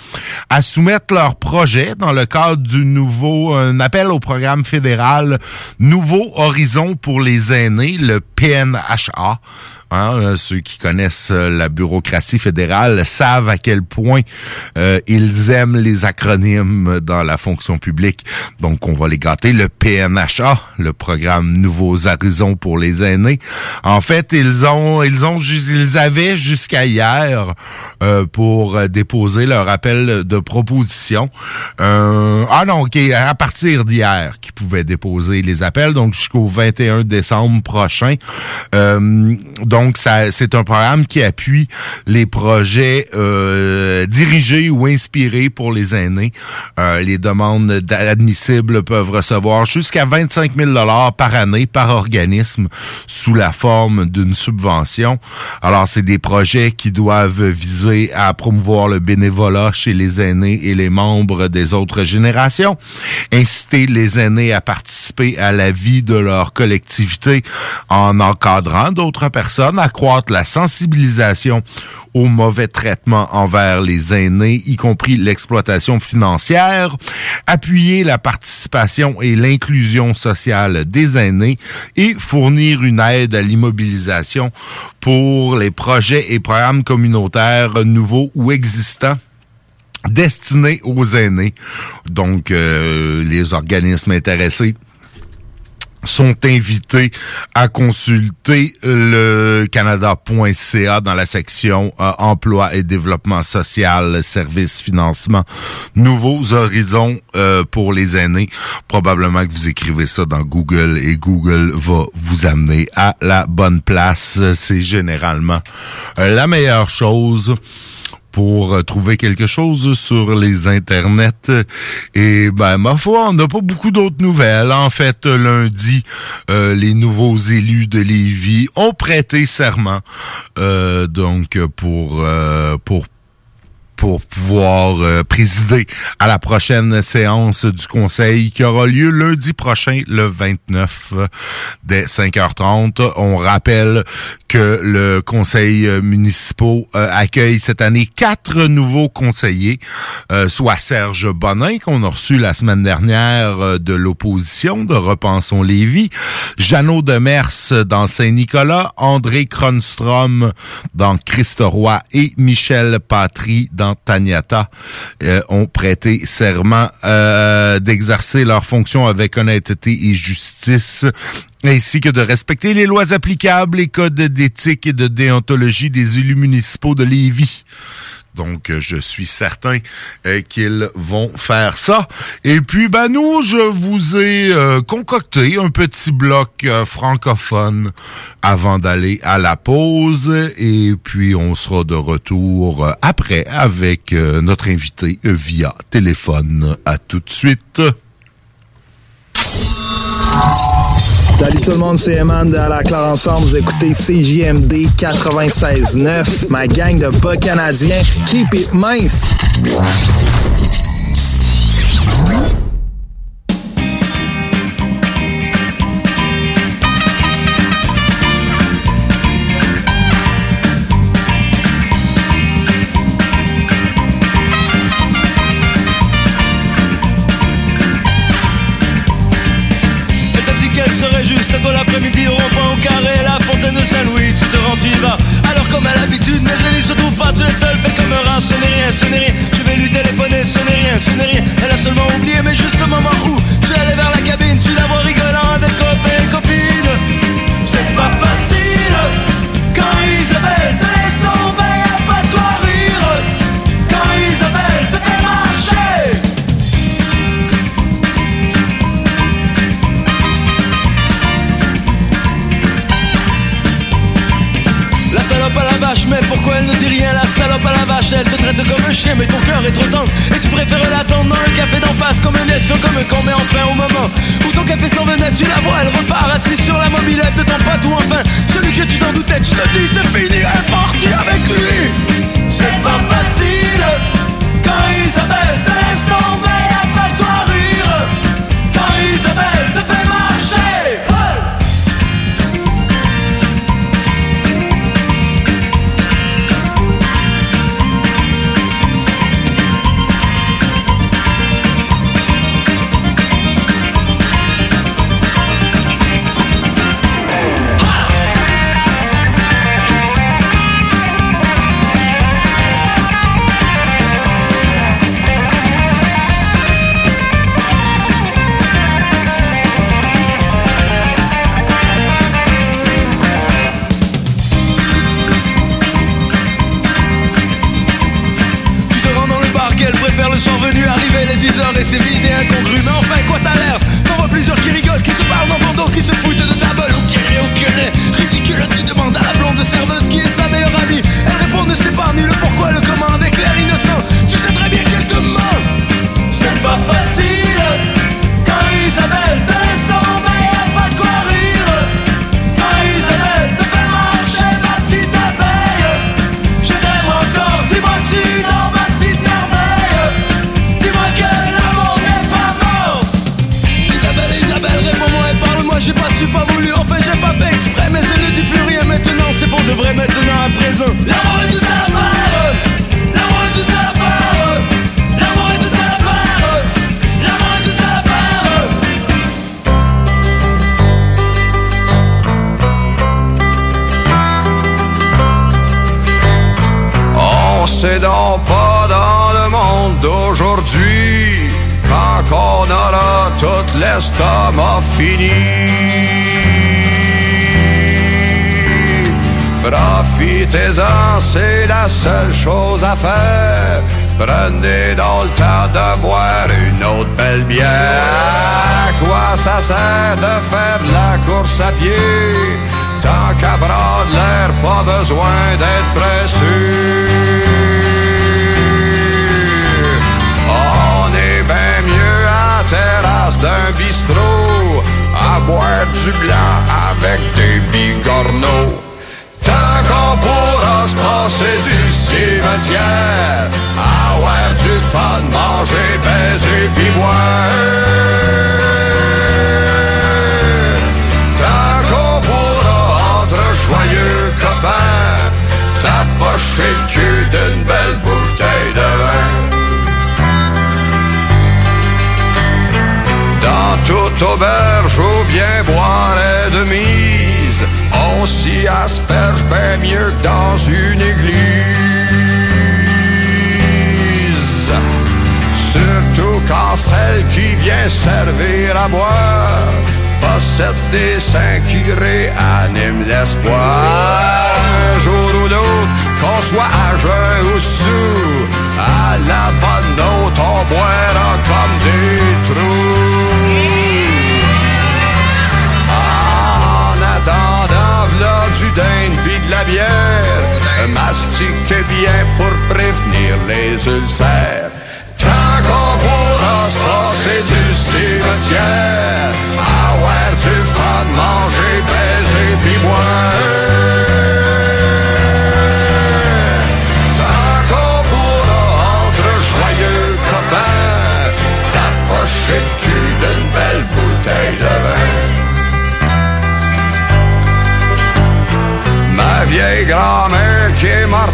à soumettre leurs projets dans le cadre du nouveau, un appel au programme fédéral Nouveau Horizon pour les aînés, le PNHA. Hein, euh, ceux qui connaissent euh, la bureaucratie fédérale savent à quel point euh, ils aiment les acronymes dans la fonction publique. Donc, on va les gâter. Le PNHA, le programme Nouveaux Horizons pour les aînés. En fait, ils ont, ils ont, ils avaient jusqu'à hier euh, pour euh, déposer leur appel de proposition. Euh, ah non, ok, à partir d'hier qu'ils pouvaient déposer les appels, donc jusqu'au 21 décembre prochain. Euh, donc, c'est un programme qui appuie les projets euh, dirigés ou inspirés pour les aînés. Euh, les demandes admissibles peuvent recevoir jusqu'à 25 000 par année par organisme sous la forme d'une subvention. Alors, c'est des projets qui doivent viser à promouvoir le bénévolat chez les aînés et les membres des autres générations, inciter les aînés à participer à la vie de leur collectivité en encadrant d'autres personnes, accroître la sensibilisation au mauvais traitement envers les aînés, y compris l'exploitation financière, appuyer la participation et l'inclusion sociale des aînés et fournir une aide à l'immobilisation pour les projets et programmes communautaires nouveaux ou existants destinés aux aînés. Donc, euh, les organismes intéressés sont invités à consulter le canada.ca dans la section euh, emploi et développement social, services, financement, nouveaux horizons euh, pour les aînés. Probablement que vous écrivez ça dans Google et Google va vous amener à la bonne place. C'est généralement euh, la meilleure chose pour trouver quelque chose sur les internets. Et ben, ma foi, on n'a pas beaucoup d'autres nouvelles. En fait, lundi, euh, les nouveaux élus de Lévis ont prêté serment, euh, donc pour euh, pour pour pouvoir euh, présider à la prochaine séance du Conseil qui aura lieu lundi prochain, le 29, euh, dès 5h30. On rappelle que le Conseil euh, municipal euh, accueille cette année quatre nouveaux conseillers, euh, soit Serge Bonin, qu'on a reçu la semaine dernière euh, de l'opposition de Repensons Lévis, Jeannot Demers dans Saint-Nicolas, André Cronstrom dans Christ-Roi et Michel Patry dans Taniata euh, ont prêté serment euh, d'exercer leurs fonctions avec honnêteté et justice ainsi que de respecter les lois applicables, les codes d'éthique et de déontologie des élus municipaux de Lévis. Donc, euh, je suis certain euh, qu'ils vont faire ça. Et puis, ben nous, je vous ai euh, concocté un petit bloc francophone avant d'aller à la pause. Et puis, on sera de retour après avec notre invité via téléphone. À tout de suite. Salut tout le monde, c'est Eman de À la Claire Ensemble. Vous écoutez CJMD 96.9, ma gang de bas canadiens. Keep it mince! Alors comme à l'habitude, mes amis se trouvent pas, tu es seul, fais comme un rat, ce n'est rien, ce n'est rien. Je vais lui téléphoner, ce n'est rien, ce n'est rien. Elle a seulement oublié, mais juste au moment où Elle te traite comme un chien, mais ton cœur est trop tendre. Et tu préfères l'attendre dans un café d'en face, comme un espion, comme un con, mais enfin au moment où ton café s'en venait, tu la vois, elle repart assise sur la mobilette de ton pote, ou enfin celui que tu t'en doutais, tu te dis, c'est fini, elle est avec lui. C'est pas facile.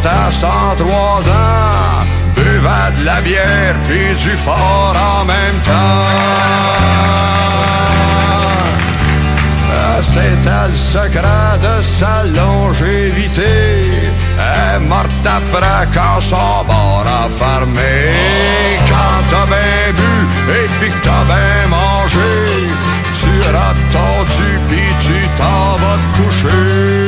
À 103 ans Buvait de la bière puis du fort en même temps. Ah, C'était le secret de sa longévité. Elle est morte après quand son bar a fermé. Quand t'as bien bu et puis que t'as bien mangé Tu rates ton pis tu t'en vas te coucher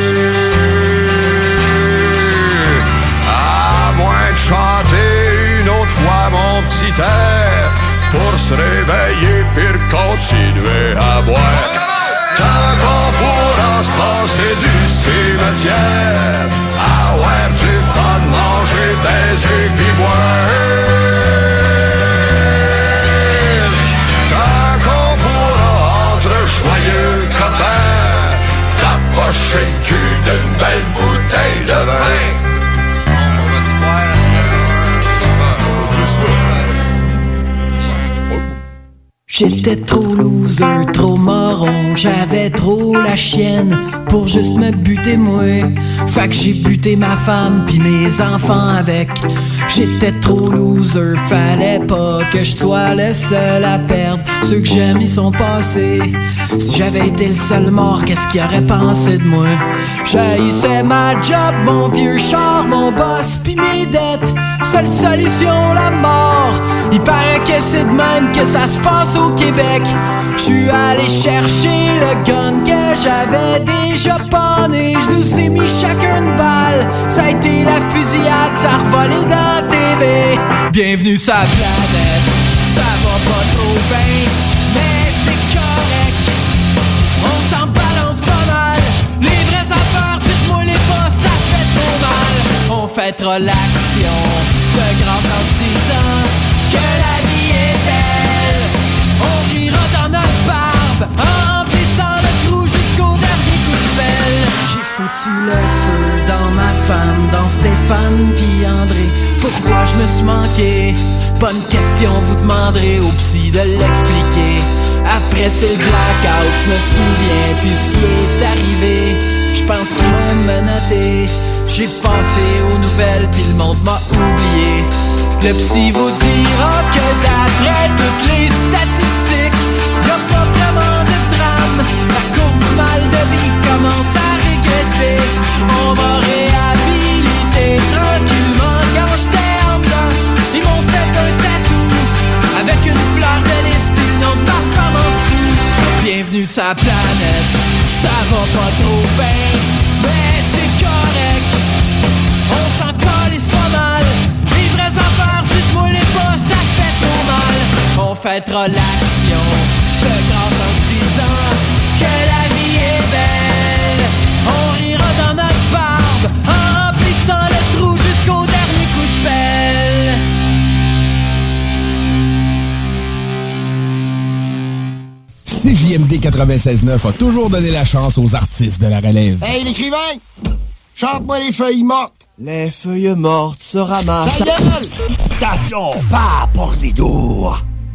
Pour se réveiller puis continuer à boire. Tant qu'on pourra se passer du cimetière Avoir du fun, manger, baiser puis boire Tant pourra entre joyeux copains Tapocher le d'une belle bouteille de vin J'étais trop loser, trop moron, j'avais trop la chienne pour juste me buter moi. Fait que j'ai buté ma femme puis mes enfants avec. J'étais trop loser, fallait pas que je sois le seul à perdre. Ceux que j'aime ils sont passés. Si j'avais été le seul mort, qu'est-ce qu'ils auraient pensé de moi? J'haïssais ma job, mon vieux char, mon boss puis mes dettes. Seule solution, la mort. Il paraît que c'est de même que ça se passe au Québec. Je suis allé chercher le gun que j'avais déjà pané. Je nous ai mis chacun une balle. Ça a été la fusillade, ça a revolé dans la TV. Bienvenue sur la planète, ça va pas trop bien, mais c'est correct. On s'en balance pas mal. Les vrais affaires, dites-moi les pas, ça fait trop mal. On fêtera l'action de grâce en se disant que la remplissant le trou jusqu'au dernier coup de. J'ai foutu le feu dans ma femme, dans Stéphane puis André. Pourquoi je me suis manqué? Bonne question, vous demanderez au psy de l'expliquer. Après c'est le blackout, je me souviens plus ce qui est arrivé. Je pense qu'il m'a menotté. J'ai pensé aux nouvelles, puis le monde m'a oublié. Le psy vous dira que d'après toutes les statistiques, La courbe mal de vivre commence à régresser. On va réhabiliter tranquillement quand j'étais en dedans. Ils m'ont fait un tatou avec une fleur de lys puis ma femme en dessous. Bienvenue la planète, ça va pas trop bien, mais c'est correct. On s'en calisse pas mal. Les vraies affaires, dites-moi les pas, ça fait trop mal. On fêtera l'action de grâce en se disant que la vie est belle. On rira dans notre barbe en remplissant le trou jusqu'au dernier coup de pelle. CJMD 96.9 a toujours donné la chance aux artistes de la relève. Hey, l'écrivain! Chante-moi les feuilles mortes! Les feuilles mortes se ramassent. Ta gueule! Station, pas pour les doux!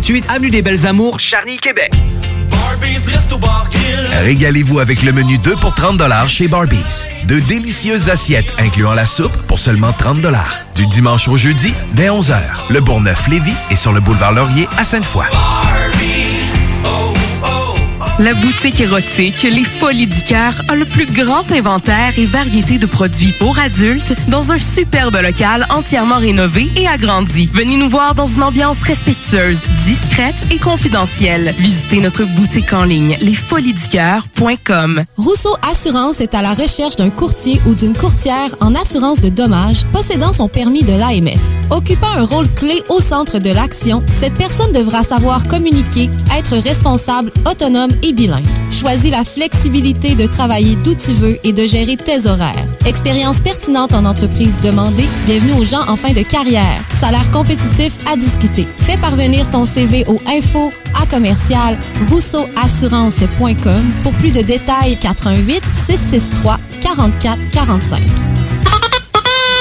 3648 Avenue des Belles Amours, Charny, Québec. Régalez-vous avec le menu 2 pour 30 chez Barbies. De délicieuses assiettes incluant la soupe pour seulement 30 Du dimanche au jeudi, dès 11h. Le Bourgneuf-Lévis est sur le boulevard Laurier à Sainte-Foy. La boutique érotique Les Folies du Cœur a le plus grand inventaire et variété de produits pour adultes dans un superbe local entièrement rénové et agrandi. Venez nous voir dans une ambiance respectueuse, discrète et confidentielle. Visitez notre boutique en ligne lesfoliesducoeur.com. Rousseau Assurance est à la recherche d'un courtier ou d'une courtière en assurance de dommages possédant son permis de l'AMF. Occupant un rôle clé au centre de l'action, cette personne devra savoir communiquer, être responsable, autonome et bilingue. Choisis la flexibilité de travailler d'où tu veux et de gérer tes horaires. Expérience pertinente en entreprise demandée. Bienvenue aux gens en fin de carrière. Salaire compétitif à discuter. Fais parvenir ton CV au info à commercial rousseauassurance.com pour plus de détails 88 663 44 45.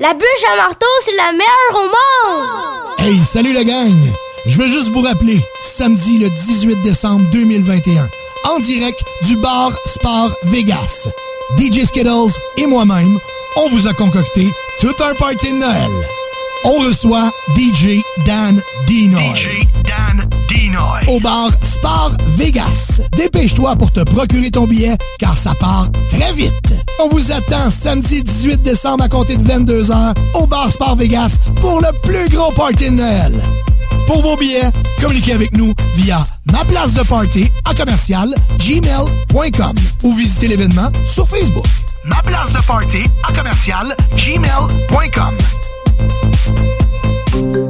La bûche à marteau, c'est la meilleure au monde. Hey, salut la gang! Je veux juste vous rappeler, samedi le 18 décembre 2021, en direct du bar Sport Vegas. DJ Skittles et moi-même, on vous a concocté tout un party de Noël. On reçoit DJ Dan. DJ Dan Dinoy. Au bar Sport Vegas. Dépêche-toi pour te procurer ton billet, car ça part très vite. On vous attend samedi 18 décembre à compter de 22h au bar Sport Vegas pour le plus gros party de Noël. Pour vos billets, communiquez avec nous via ma place de party à commercial gmail.com ou visitez l'événement sur Facebook. Ma place de party à commercial gmail.com.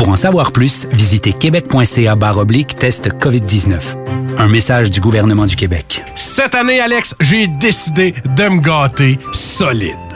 Pour en savoir plus, visitez québec.ca oblique test COVID-19. Un message du gouvernement du Québec. Cette année, Alex, j'ai décidé de me gâter solide.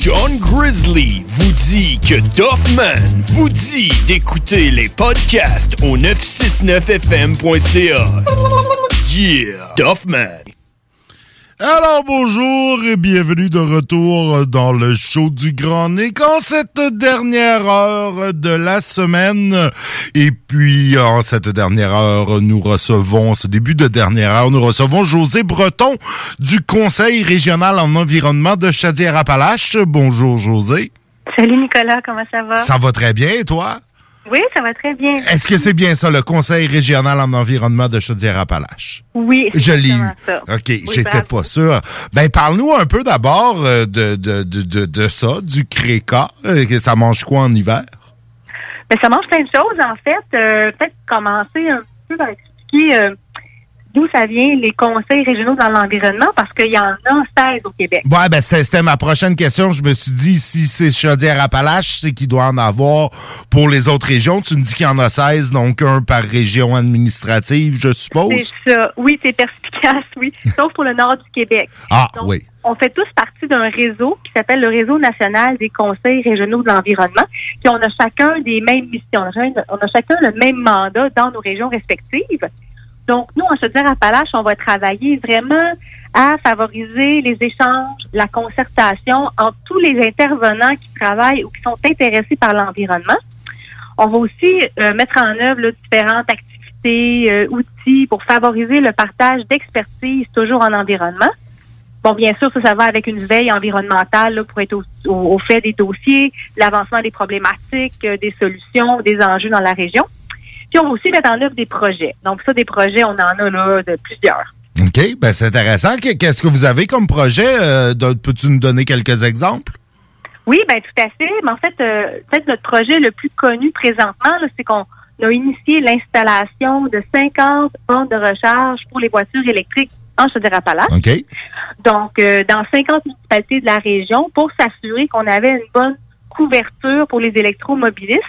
John Grizzly vous dit que Doffman vous dit d'écouter les podcasts au 969fm.ca. Yeah! Doffman. Alors bonjour et bienvenue de retour dans le show du Grand Nick en cette dernière heure de la semaine. Et puis en cette dernière heure, nous recevons, ce début de dernière heure, nous recevons José Breton du Conseil régional en environnement de Chaudière-Appalaches. Bonjour José. Salut Nicolas, comment ça va? Ça va très bien et toi? Oui, ça va très bien. Est-ce que c'est bien ça, le Conseil régional en environnement de Chaudière-Appalaches? Oui, Je l'ai eu. ça. OK, Oui, j'étais bravo. pas sûr. Ben, parle-nous un peu d'abord euh, de, de, de, de, ça, du CRECA. Euh, que ça mange quoi en hiver? Ben, ça mange plein de choses, en fait. Euh, Peut-être commencer un peu par expliquer euh, d'où ça vient les conseils régionaux dans l'environnement, parce qu'il y en a 16 au Québec. Ouais, ben, c'était ma prochaine question. Je me suis dit, si c'est Chaudière-Appalaches, c'est qu'il doit en avoir pour les autres régions. Tu me dis qu'il y en a 16, donc un par région administrative, je suppose? C'est ça. Oui, c'est perspicace, oui. <laughs> Sauf pour le nord du Québec. Ah, Donc, oui. On fait tous partie d'un réseau qui s'appelle le Réseau national des conseils régionaux de l'environnement. Puis on a chacun des mêmes missions. On a chacun le même mandat dans nos régions respectives. Donc, nous, en Chaudière-Appalaches, on va travailler vraiment à favoriser les échanges, la concertation entre tous les intervenants qui travaillent ou qui sont intéressés par l'environnement. On va aussi euh, mettre en œuvre là, différentes activités, euh, outils pour favoriser le partage d'expertise toujours en environnement. Bon, bien sûr, ça, ça va avec une veille environnementale pour être au fait des dossiers, l'avancement des problématiques, euh, des solutions, des enjeux dans la région. Puis on va aussi mettre en œuvre des projets. Donc ça, des projets, on en a là de plusieurs. OK, ben, c'est intéressant. Que- Qu'est-ce que vous avez comme projet? Euh, Peux-tu nous donner quelques exemples? Oui, ben tout à fait. Mais en fait, euh, peut-être notre projet le plus connu présentement, c'est qu'on a initié l'installation de 50 bornes de recharge pour les voitures électriques en Chaudière-Appalaches. OK. Donc, euh, dans 50 municipalités de la région pour s'assurer qu'on avait une bonne couverture pour les électromobilistes.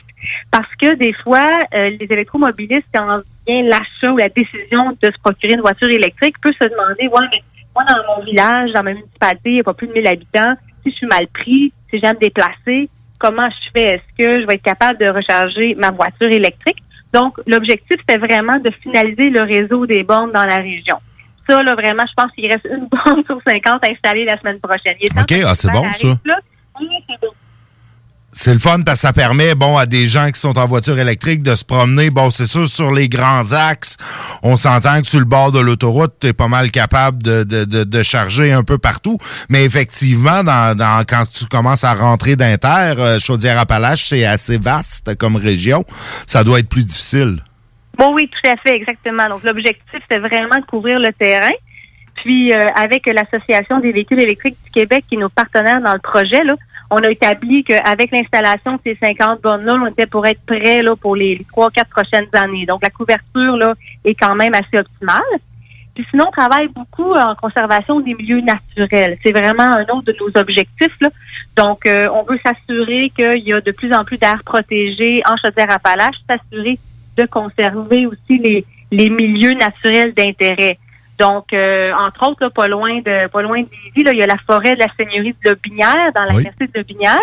Parce que des fois, euh, les électromobilistes, quand vient l'achat ou la décision de se procurer une voiture électrique, peut se demander, ouais, mais moi, dans mon village, dans ma municipalité, il n'y a pas plus de 1000 habitants. Si je suis mal pris, si j'aime me déplacer, comment je fais? Est-ce que je vais être capable de recharger ma voiture électrique? Donc, l'objectif, c'était vraiment de finaliser le réseau des bornes dans la région. Ça, là, vraiment, je pense qu'il reste une <laughs> borne sur 50 installée la semaine prochaine. Il est temps OK, ah, c'est bon, ça. là. Oui, c'est bon. C'est le fun parce que ça permet, bon, à des gens qui sont en voiture électrique de se promener. Bon, c'est sûr, sur les grands axes, on s'entend que sur le bord de l'autoroute, tu es pas mal capable de, de, de, charger un peu partout. Mais effectivement, dans, dans, quand tu commences à rentrer d'inter, euh, Chaudière-Appalaches, c'est assez vaste comme région. Ça doit être plus difficile. Bon, oui, tout à fait, exactement. Donc, l'objectif, c'est vraiment de couvrir le terrain. Puis, euh, avec l'Association des véhicules électriques du Québec, qui est nos partenaires dans le projet, là, on a établi qu'avec l'installation de ces 50 bornes-là, on était pour être prêt là, pour les trois, quatre prochaines années. Donc, la couverture là, est quand même assez optimale. Puis sinon, on travaille beaucoup en conservation des milieux naturels. C'est vraiment un autre de nos objectifs. Donc, euh, on veut s'assurer qu'il y a de plus en plus d'air protégé en Chaudière-Appalaches, s'assurer de conserver aussi les, les milieux naturels d'intérêt. Donc, euh, entre autres, là, pas loin de pas loin d'Ivy, là, il y a la forêt de la seigneurie de Lobinière, dans la Oui. quartier de Lobinière,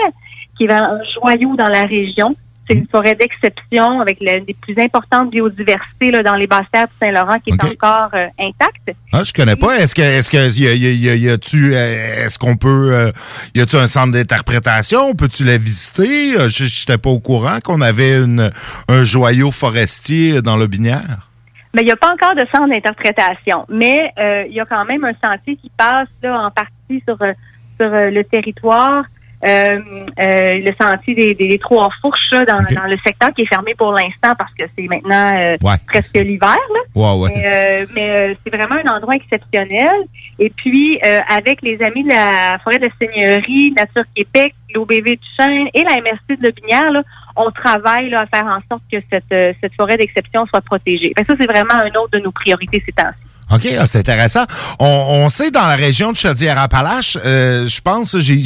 qui est un joyau dans la région. C'est une forêt d'exception avec l'une des plus importantes biodiversités là, dans les basses terres de Saint-Laurent qui est encore euh, intacte. Ah, je connais pas. Est-ce que est-ce que y a, y a- y a- y a-tu euh, est-ce qu'on peut euh, y a-tu un centre d'interprétation? Peux-tu la visiter? Je n'étais pas au courant qu'on avait une, un joyau forestier dans le Binière. Mais il n'y a pas encore de centre d'interprétation. Mais euh, il y a quand même un sentier qui passe là, en partie sur, euh, sur euh, le territoire euh, euh, le sentier des, des, des Trois Fourches là, dans, dans le secteur qui est fermé pour l'instant parce que c'est maintenant euh, Ouais. presque l'hiver. là. Ouais, ouais. Mais, euh, mais, euh, c'est vraiment un endroit exceptionnel. Et puis, euh, avec les amis de la forêt de la Seigneurie, Nature Québec, l'OBV du Chêne et la MRC de Lobinière, on travaille à faire en sorte que cette, euh, cette forêt d'exception soit protégée. Que ça, c'est vraiment un autre de nos priorités ces temps-ci. OK, ah, c'est intéressant. On, on sait dans la région de Chaudière-Appalaches, euh, je pense, j'ai-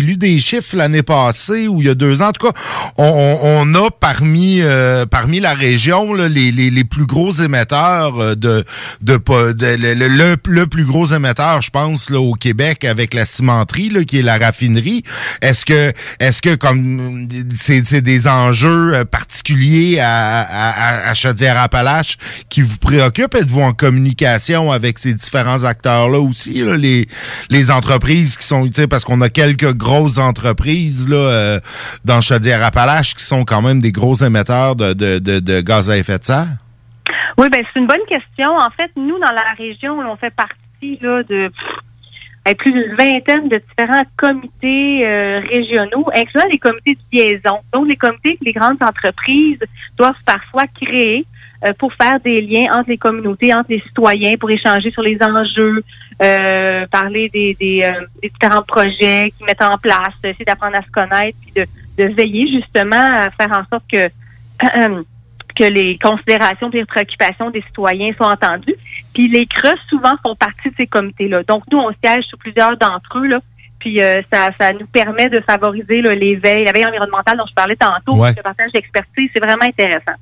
lu des chiffres l'année passée ou il y a deux ans, en tout cas, on, on- a parmi euh, parmi la région là, les, les, les plus gros émetteurs euh, de de, po- de- le, le- plus gros émetteur, je pense, là, au Québec avec la cimenterie, là, qui est la raffinerie. Est-ce que est-ce que comme c'est des enjeux euh, particuliers à, à, à- à Chaudière-Appalaches qui vous préoccupent? Êtes-vous en communication avec ces différents acteurs-là aussi, les, entreprises qui sont, tu sais, parce qu'on a quelques grosses entreprises là, euh, dans Chaudière-Appalaches qui sont quand même des gros émetteurs de, gaz à effet de serre? Oui, ben c'est une bonne question. En fait, nous, dans la région, on fait partie de eh, plus d'une vingtaine de différents comités euh, régionaux, incluant les comités de liaison. Donc, les comités que les grandes entreprises doivent parfois créer euh, pour faire des liens entre les communautés, entre les citoyens, pour échanger sur les enjeux, euh, parler des, des, euh, des différents projets qu'ils mettent en place, essayer d'apprendre à se connaître, puis de, de veiller justement à faire en sorte que <clears throat> que les considérations et les préoccupations des citoyens soient entendues. Puis les creux, souvent, font partie de ces comités-là. Donc, nous, on siège sur plusieurs d'entre eux, là. Puis euh, ça, ça nous permet de favoriser l'éveil, la veille environnementale dont je parlais tantôt, Ouais. le partage d'expertise, c'est vraiment intéressant.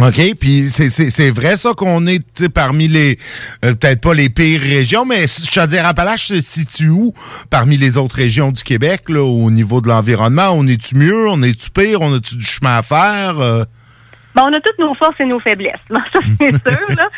OK, puis c'est- c'est c'est vrai ça qu'on est parmi les euh, peut-être pas les pires régions, mais Chaudière-Appalaches se situe où parmi les autres régions du Québec là, au niveau de l'environnement? On est-tu mieux? On est-tu pire? On a-tu du chemin à faire? Euh, Bon, on a toutes nos forces et nos faiblesses. Bon, <laughs> ça, c'est <laughs> sûr. Là.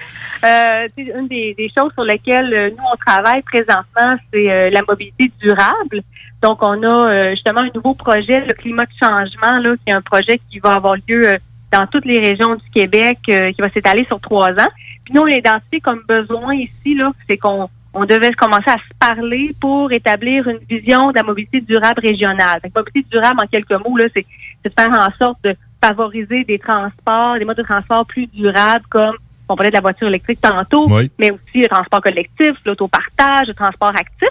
Euh, c'est une des, des choses sur lesquelles euh, nous, on travaille présentement, c'est euh, la mobilité durable. Donc, on a euh, justement un nouveau projet, le climat de changement, là, qui est un projet qui va avoir lieu euh, dans toutes les régions du Québec, euh, qui va s'étaler sur trois ans. Puis nous, on l'a identifié comme besoin ici, là, c'est qu'on on devait commencer à se parler pour établir une vision de la mobilité durable régionale. Que mobilité durable, en quelques mots, là, c'est c'est de faire en sorte de favoriser des transports, des modes de transport plus durables comme on parlait de la voiture électrique tantôt, Oui. mais aussi le transport collectif, l'autopartage, le transport actif.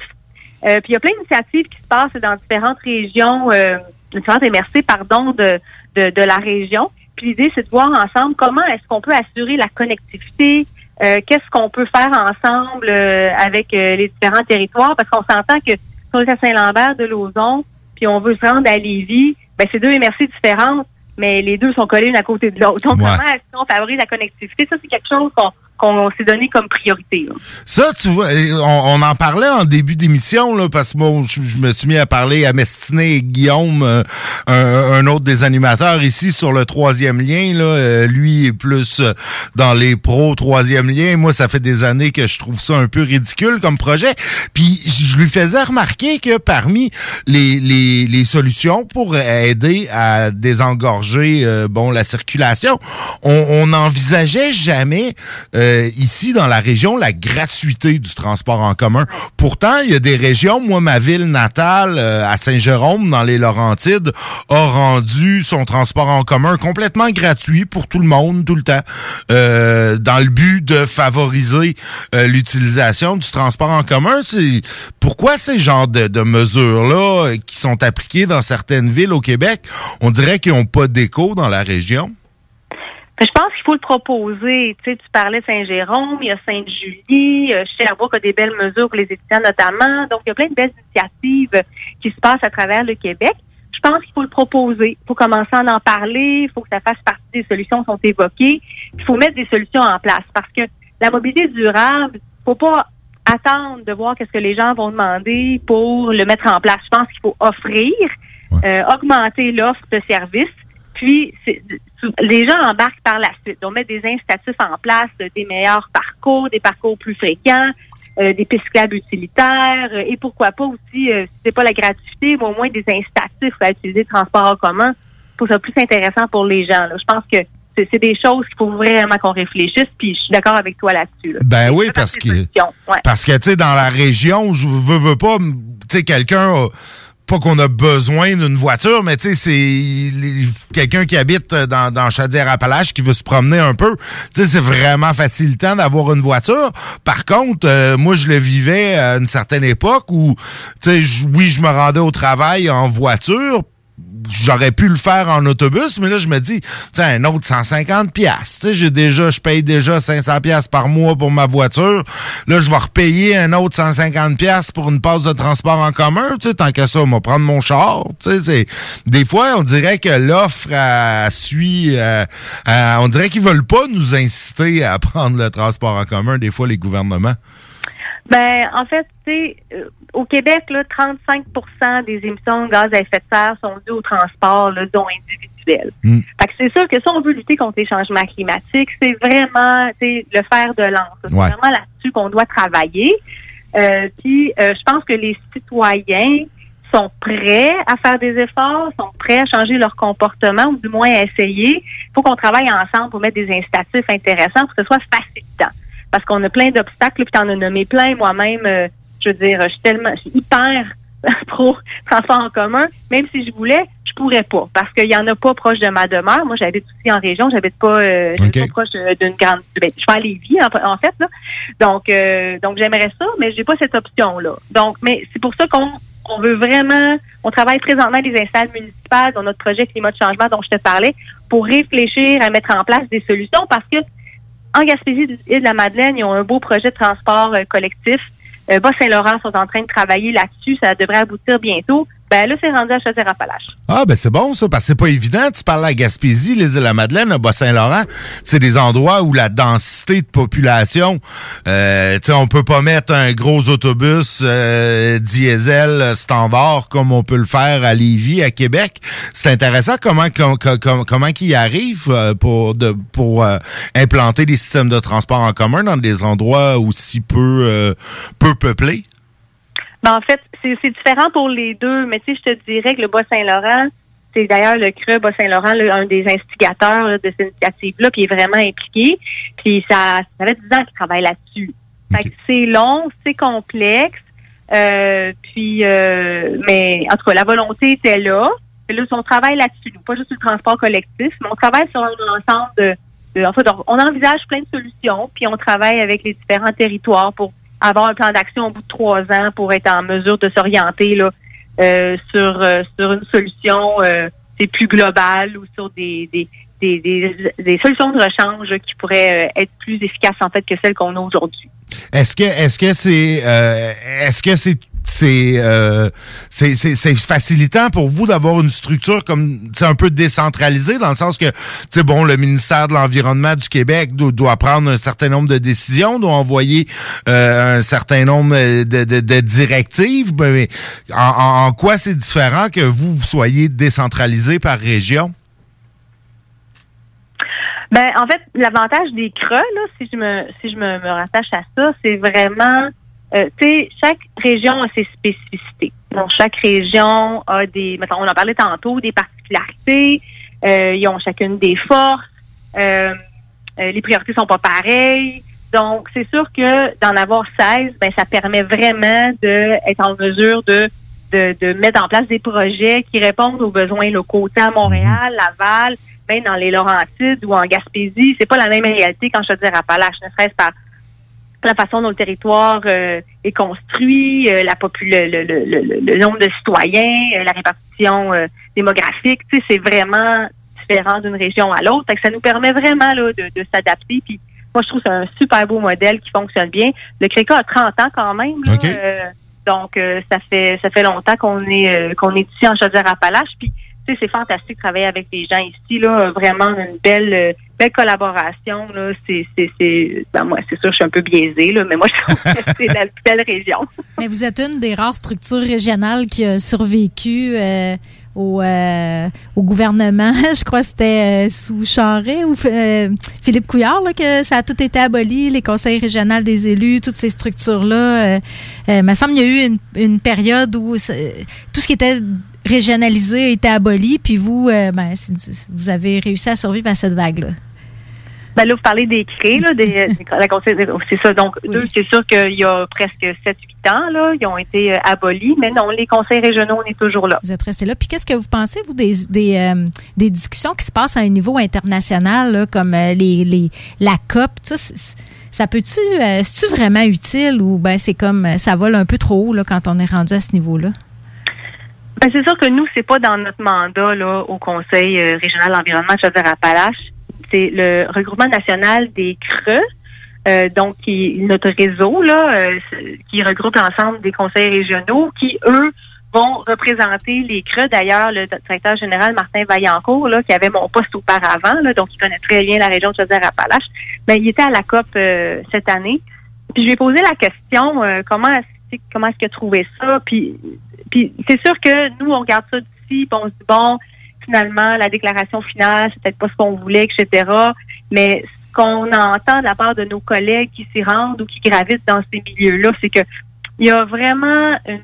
Euh, puis il y a plein d'initiatives qui se passent dans différentes régions, euh, différentes MRC, pardon, de, de, de la région. Puis l'idée, c'est de voir ensemble comment est-ce qu'on peut assurer la connectivité, euh, qu'est-ce qu'on peut faire ensemble euh, avec euh, les différents territoires, parce qu'on s'entend que si on est à Saint-Lambert de Lauson, puis on veut se rendre à Lévis, ben c'est deux MRC différentes, mais les deux sont collés l'une à côté de l'autre. Donc, Ouais. comment est-ce qu'on favorise la connectivité? Ça, c'est quelque chose qu'on qu'on s'est donné comme priorité. Ça, tu vois, on, en parlait en début d'émission, là, parce que bon, je, me suis mis à parler à Mestiné et Guillaume, euh, un, autre des animateurs ici sur le troisième lien. Là, Euh, lui est plus euh, dans les pros troisième lien. Moi, ça fait des années que je trouve ça un peu ridicule comme projet. Puis je lui faisais remarquer que parmi les, solutions pour aider à désengorger euh, bon la circulation, on on n'envisageait jamais ici dans la région la gratuité du transport en commun. Pourtant, il y a des régions, moi ma ville natale euh, à Saint-Jérôme dans les Laurentides a rendu son transport en commun complètement gratuit pour tout le monde tout le temps euh, dans le but de favoriser euh, l'utilisation du transport en commun. C'est pourquoi ces genres de, de mesures-là euh, qui sont appliquées dans certaines villes au Québec, on dirait qu'ils n'ont pas d'écho dans la région? Je pense qu'il faut le proposer. Tu sais, tu parlais Saint-Jérôme, il y a Sainte-Julie, euh, Sherbrooke a des belles mesures pour les étudiants notamment. Donc, il y a plein de belles initiatives qui se passent à travers le Québec. Je pense qu'il faut le proposer. Il faut commencer à en parler. Il faut que ça fasse partie des solutions qui sont évoquées. Il faut mettre des solutions en place parce que la mobilité durable, faut pas attendre de voir qu'est-ce que les gens vont demander pour le mettre en place. Je pense qu'il faut offrir, euh, augmenter l'offre de services, puis les gens embarquent par la suite. On met des incitatifs en place, euh, des meilleurs parcours, des parcours plus fréquents, euh, des pistes cyclables utilitaires, euh, et pourquoi pas aussi, euh, si c'est pas la gratuité, mais au moins des incitatifs à utiliser le transport en commun pour que ça plus intéressant pour les gens. là. Je pense que c'est des choses qu'il faut vraiment qu'on réfléchisse, puis je suis d'accord avec toi là-dessus. là. Ben oui, parce que. Ouais. parce que tu sais dans la région, je veux, veux pas, tu sais quelqu'un pas qu'on a besoin d'une voiture, mais tu sais, c'est quelqu'un qui habite dans, dans Chaudière-Appalaches qui veut se promener un peu. Tu sais, c'est vraiment facilitant d'avoir une voiture. Par contre, euh, moi, je le vivais à une certaine époque où, tu sais, oui, je me rendais au travail en voiture, j'aurais pu le faire en autobus, mais là, je me dis, tu un autre 150 pièces. J'ai déjà, je paye déjà 500 pièces par mois pour ma voiture. Là, je vais repayer un autre 150 pièces pour une passe de transport en commun. Tu sais, tant que ça, on va prendre mon char. Tu sais, des fois, on dirait que l'offre euh, suit, euh, euh, on dirait qu'ils veulent pas nous inciter à <laughs> prendre le transport en commun, des fois, les gouvernements. Ben, en fait, tu sais, euh, au Québec, là, 35% des émissions de gaz à effet de serre sont dues au transport, là, dont individuel. Mm. Fait que c'est sûr que si on veut lutter contre les changements climatiques, c'est vraiment, tu sais, le fer de lance. C'est Ouais. vraiment là-dessus qu'on doit travailler. Euh, Puis, euh, je pense que les citoyens sont prêts à faire des efforts, sont prêts à changer leur comportement, ou du moins à essayer. Il faut qu'on travaille ensemble pour mettre des incitatifs intéressants pour que ce soit facilitant. Parce qu'on a plein d'obstacles, puis t'en as nommé plein. Moi-même, euh, je veux dire, je suis tellement, je suis hyper <laughs> pro transport en commun. Même si je voulais, je pourrais pas. Parce qu'il y en a pas proche de ma demeure. Moi, j'habite aussi en région. J'habite pas, euh, pas proche euh, d'une grande, ben, je vais à Lévis, en, en fait, là. Donc, euh, donc j'aimerais ça, mais j'ai pas cette option-là. Donc, mais c'est pour ça qu'on on veut vraiment, on travaille présentement les installs municipales dans notre projet climat de changement dont je te parlais pour réfléchir à mettre en place des solutions parce que en Gaspésie et de la Madeleine, ils ont un beau projet de transport euh, collectif. Euh, Bas-Saint-Laurent sont en train de travailler là-dessus. Ça devrait aboutir bientôt. Ben là, c'est rendu à Chaudière-Appalaches. Ah, ben c'est bon ça, parce que c'est pas évident. Tu parles à Gaspésie, les îles de la Madeleine, le Bas-Saint-Laurent, c'est des endroits où la densité de population, euh, tu sais, on peut pas mettre un gros autobus euh, diesel standard comme on peut le faire à Lévis, à Québec. C'est intéressant comment com- com- com- comment qu'ils arrivent euh, pour de, pour euh, implanter des systèmes de transport en commun dans des endroits aussi peu euh, peu peuplés. Ben, en fait, c'est différent pour les deux, mais tu sais, je te dirais que le Bas-Saint-Laurent, c'est d'ailleurs le CRE Bas-Saint-Laurent, là, un des instigateurs là, de cette initiative-là, qui est vraiment impliqué. Puis ça, ça fait 10 ans qu'il travaille là-dessus. Fait que c'est long, c'est complexe. Euh, puis, euh, mais en tout cas, la volonté était là. Puis là, on travaille là-dessus, pas juste sur le transport collectif, mais on travaille sur un ensemble de, de- en fait, on envisage plein de solutions, puis on travaille avec les différents territoires pour avoir un plan d'action au bout de trois ans pour être en mesure de s'orienter là euh, sur euh, sur une solution euh, c'est plus globale ou sur des des, des, des, solutions de rechange qui pourraient euh, être plus efficaces en fait que celles qu'on a aujourd'hui. Est-ce que est-ce que c'est euh, est-ce que c'est c'est euh, c'est facilitant pour vous d'avoir une structure comme c'est un peu décentralisée dans le sens que bon le ministère de l'environnement du Québec do- doit prendre un certain nombre de décisions doit envoyer euh, un certain nombre de, de, directives mais mais en, quoi c'est différent que vous, vous soyez décentralisé par région? Ben en fait l'avantage des creux là si je me si je me, me rattache à ça c'est vraiment euh, tu sais, chaque région a ses spécificités. Donc, chaque région a des, mettons, on en parlait tantôt, des particularités. Euh, ils ont chacune des forces. Euh, euh, les priorités sont pas pareilles. Donc, c'est sûr que d'en avoir 16, ben, ça permet vraiment d'être en mesure de, de, de mettre en place des projets qui répondent aux besoins locaux. Sais, à Montréal, Laval, même dans les Laurentides ou en Gaspésie, c'est pas la même réalité quand je te dis Appalaches, ne serait-ce par la façon dont le territoire euh, est construit, euh, la le, le, le, le- le nombre de citoyens, euh, la répartition euh, démographique, tu sais, c'est vraiment différent d'une région à l'autre. Ça nous permet vraiment là, de, de s'adapter. Puis moi, je trouve que c'est un super beau modèle qui fonctionne bien. Le CRECA a 30 ans quand même. là, euh, donc, euh, ça fait ça fait longtemps qu'on est euh, qu'on est ici en Chaudière-Appalaches. Puis, c'est fantastique de travailler avec des gens ici. Là, vraiment une belle euh, belle collaboration. Là, c'est c'est c'est. Ben, moi, c'est sûr, je suis un peu biaisée là, mais moi, <laughs> je trouve que c'est la plus belle région. <laughs> Mais vous êtes une des rares structures régionales qui a survécu euh, au, euh, au gouvernement. <laughs> Je crois que c'était sous Charret ou Philippe Couillard là, que ça a tout été aboli, les conseils régionaux des élus, toutes ces structures-là. Il me semble qu'il y a eu une, période où tout ce qui était régionalisé a été aboli, puis vous, euh, ben, vous avez réussi à survivre à cette vague-là. Ben là, vous parlez des CRE, là, des, <laughs> conseil- c'est ça. Donc, c'est sûr qu'il y a presque 7-8 ans, là, ils ont été euh, abolis, mais non, les conseils régionaux, on est toujours là. Vous êtes resté là. Puis qu'est-ce que vous pensez, vous, des, des, euh, des discussions qui se passent à un niveau international, là, comme euh, les, les, la COP, ça, ça peut-tu, euh, c'est-tu vraiment utile ou ben c'est comme ça vole un peu trop haut là, quand on est rendu à ce niveau-là? Ben, c'est sûr que nous, c'est pas dans notre mandat là, au Conseil euh, régional de l'environnement de Chaudière-Appalaches. C'est le regroupement national des CRE, euh, donc qui notre réseau là, euh, qui regroupe l'ensemble des conseils régionaux, qui eux vont représenter les CRE. D'ailleurs, le directeur général Martin Vaillancourt, là, qui avait mon poste auparavant, là, donc il connaît très bien la région de Chaudière-Appalaches, ben, il était à la COP euh, cette année. Puis je lui ai posé la question euh, comment est-ce comment est-ce qu'il a trouvé ça? Puis c'est sûr que nous, on regarde ça d'ici, puis on se dit, bon, finalement, la déclaration finale, c'est peut-être pas ce qu'on voulait, etc. Mais ce qu'on entend de la part de nos collègues qui s'y rendent ou qui gravitent dans ces milieux-là, c'est que il y a vraiment une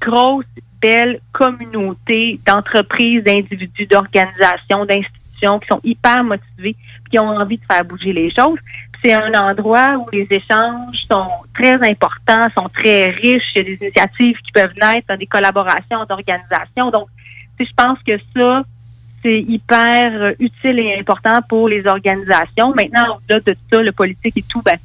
grosse, belle communauté d'entreprises, d'individus, d'organisations, d'institutions qui sont hyper motivés, qui ont envie de faire bouger les choses. C'est un endroit où les échanges sont très importants, sont très riches. Il y a des initiatives qui peuvent naître dans des collaborations d'organisations. Donc, je pense que ça, c'est hyper euh, utile et important pour les organisations. Maintenant, au-delà de ça, le politique et tout, ben,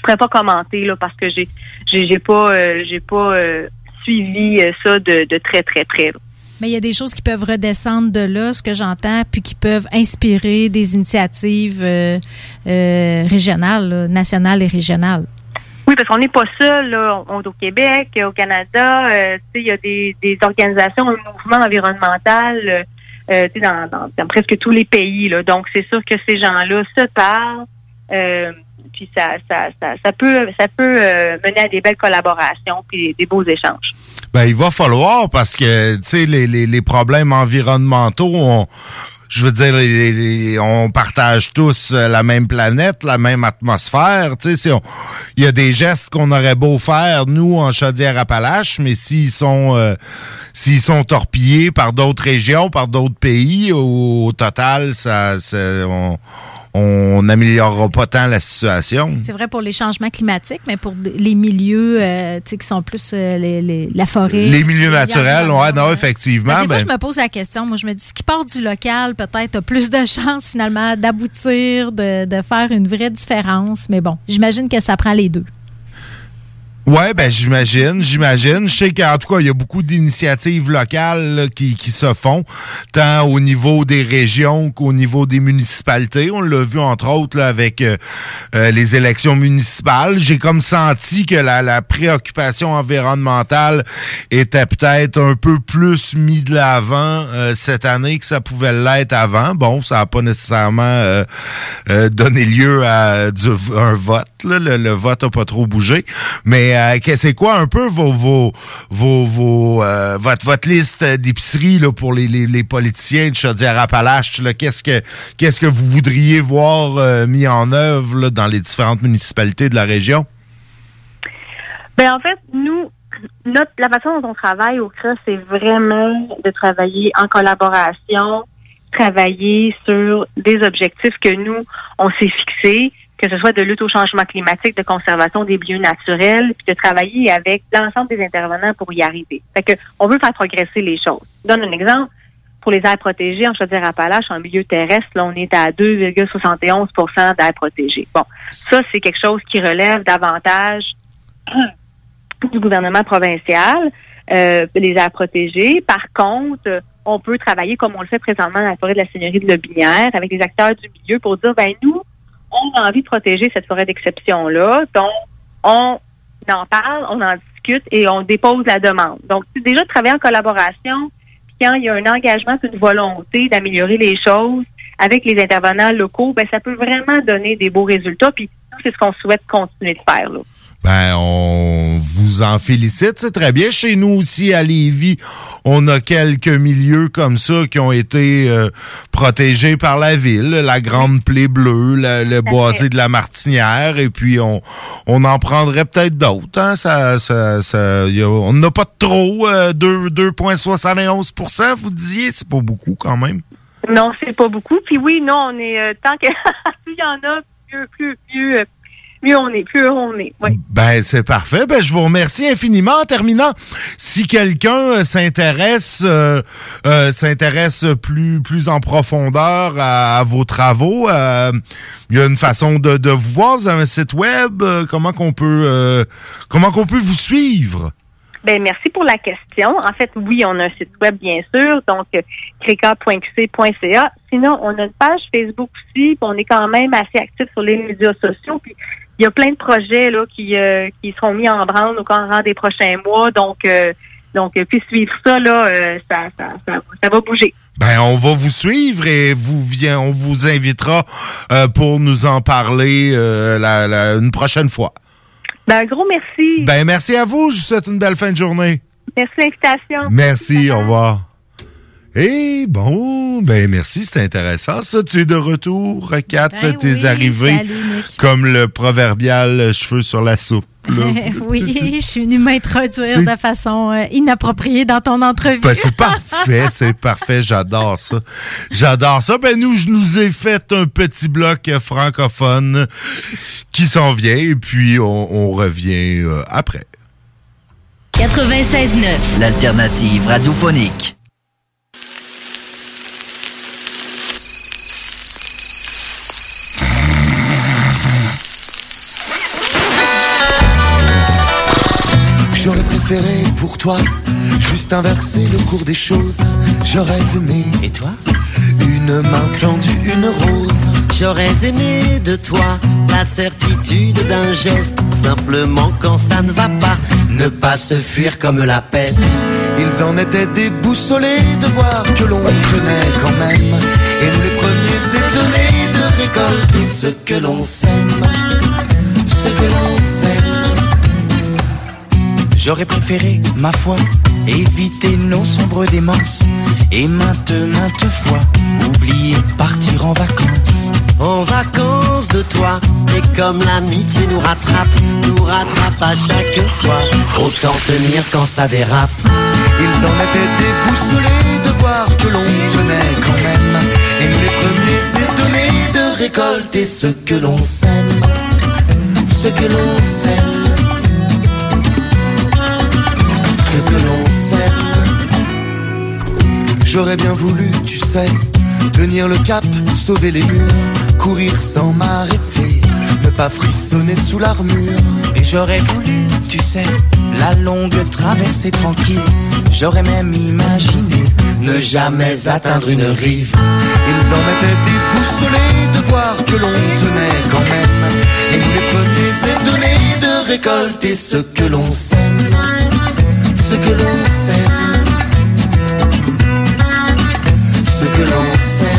je pourrais pas commenter là parce que j'ai j'ai pas euh, j'ai pas euh, suivi euh, ça de, de très très près. Mais il y a des choses qui peuvent redescendre de là, ce que j'entends, puis qui peuvent inspirer des initiatives euh, euh, régionales, nationales et régionales. Oui, parce qu'on n'est pas seul là. On est au Québec, au Canada. euh, il y a des, organisations, un mouvement environnemental. euh, dans, dans, dans presque tous les pays. Là. Donc, c'est sûr que ces gens-là se parlent. puis ça, ça, ça, ça peut, ça peut mener à des belles collaborations puis des beaux échanges. Ben, il va falloir parce que, tu sais, les, les, les problèmes environnementaux, on, je veux dire, les- les- on partage tous euh, la même planète, la même atmosphère. Tu sais, si il y a des gestes qu'on aurait beau faire, nous, en Chaudière-Appalaches, mais s'ils sont, euh, s'ils sont torpillés par d'autres régions, par d'autres pays, au, au total, ça, ça- on on n'améliorera pas tant la situation. C'est vrai pour les changements climatiques, mais pour les milieux euh, qui sont plus euh, les, les- la forêt. Les milieux naturels, ouais, non, effectivement. Fois, ben- je me pose la question. Moi, je me dis, ce qui part du local, peut-être, a plus de chances, finalement, d'aboutir, de, de faire une vraie différence. Mais bon, j'imagine que ça prend les deux. Ouais, ben j'imagine, j'imagine. Je sais qu'en tout cas, il y a beaucoup d'initiatives locales là, qui, qui se font, tant au niveau des régions qu'au niveau des municipalités. On l'a vu entre autres là, avec euh, euh, les élections municipales. J'ai comme senti que la, la préoccupation environnementale était peut-être un peu plus mis de l'avant euh, cette année que ça pouvait l'être avant. Bon, ça n'a pas nécessairement euh, euh, donné lieu à du- un vote. Le, vote n'a pas trop bougé. Mais euh, c'est quoi un peu vos, vos, vos, vos, euh, votre, votre liste d'épicerie pour les, les, politiciens de Chaudière-Appalaches? Qu'est-ce que qu'est-ce que vous voudriez voir euh, mis en œuvre là, dans les différentes municipalités de la région? Ben en fait, nous, notre la façon dont on travaille au CRA, c'est vraiment de travailler en collaboration, travailler sur des objectifs que nous, on s'est fixés, que ce soit de lutte au changement climatique, de conservation des milieux naturels, puis de travailler avec l'ensemble des intervenants pour y arriver. Fait que on veut faire progresser les choses. Je donne un exemple. Pour les aires protégées en Chaudière-Appalaches, en milieu terrestre, là, on est à 2,71% d'aires protégées. Bon, ça, c'est quelque chose qui relève davantage <clears throat> du gouvernement provincial, euh, les aires protégées. Par contre, on peut travailler comme on le fait présentement dans la forêt de la Seigneurie de Lobinière avec les acteurs du milieu pour dire, ben nous, on a envie de protéger cette forêt d'exception-là, donc on en parle, on en discute et on dépose la demande. Donc, déjà travailler en collaboration, puis quand il y a un engagement, une volonté d'améliorer les choses avec les intervenants locaux, ben ça peut vraiment donner des beaux résultats, puis c'est ce qu'on souhaite continuer de faire. Là. Ben, on vous en félicite, c'est très bien. Chez nous aussi, à Lévis, on a quelques milieux comme ça qui ont été euh, protégés par la ville. La Grande Plaie Bleue, la- le boisé de la Martinière, et puis on, on en prendrait peut-être d'autres. Hein? Ça, ça, ça, y a- on n'a pas de trop, euh, deux- 2,71% vous disiez, c'est pas beaucoup quand même. Non, c'est pas beaucoup. Puis oui, non, on est euh, tant que <laughs> plus il y en a, plus plus plus euh, mieux on est, plus on est. Oui. Ben, c'est parfait. Ben, je vous remercie infiniment. En terminant, si quelqu'un euh, s'intéresse euh, euh, s'intéresse plus, plus en profondeur à, à vos travaux, euh, il y a une façon de, de vous voir. Vous avez un site web. euh, comment qu'on peut euh, comment qu'on peut vous suivre? Ben merci pour la question. En fait, oui, on a un site web bien sûr, donc crica.qc.ca. Sinon, on a une page Facebook aussi, puis on est quand même assez actif sur les médias sociaux. Puis il y a plein de projets là qui euh, qui seront mis en branle au courant des prochains mois. Donc euh, donc euh, puis suivre ça là, euh, ça, ça, ça, ça va bouger. Ben, on va vous suivre et vous vient, on vous invitera pour nous en parler la- la- une prochaine fois. Ben un gros merci. Ben, merci à vous. Je vous souhaite une belle fin de journée. Merci de l'invitation. Merci, au revoir. Et bon, ben merci, c'était intéressant ça. Tu es de retour, Kat, Ben t'es oui, arrivé salut, comme le proverbial euh, cheveux sur la soupe. <laughs> oui, je suis venue m'introduire de façon euh, inappropriée dans ton entrevue. Ben, c'est parfait, <laughs> c'est parfait, j'adore ça. J'adore ça. Ben nous, je nous ai fait un petit bloc euh, francophone qui s'en vient et puis on, on revient euh, après. 96.9. L'alternative radiophonique. Préféré pour toi juste inverser le cours des choses. J'aurais aimé. Et toi? Une main tendue, une rose. J'aurais aimé de toi la certitude d'un geste, simplement quand ça ne va pas, ne pas se fuir comme la peste. Ils en étaient déboussolés de voir que l'on tenait quand même. Et nous les premiers étonnés de récolter ce que l'on sème. Ce que l'on sème. J'aurais préféré, ma foi, éviter nos sombres démences et maintes, maintes fois oublier partir en vacances. En vacances de toi, et comme l'amitié nous rattrape, nous rattrape à chaque fois, autant tenir quand ça dérape. Ils en étaient déboussolés de voir que l'on tenait quand même. Et nous les premiers étonnés de récolter ce que l'on sème. Ce que l'on sème. Ce que l'on sème. J'aurais bien voulu, tu sais, tenir le cap, sauver les murs, courir sans m'arrêter, ne pas frissonner sous l'armure. Et j'aurais voulu, tu sais, la longue traversée tranquille. J'aurais même imaginé Ne jamais atteindre une rive. Ils en étaient déboussolés de voir que l'on tenait quand même. Et nous les premiers étonnés de récolter ce que l'on sème. Ce que l'on sème. Ce que l'on sème.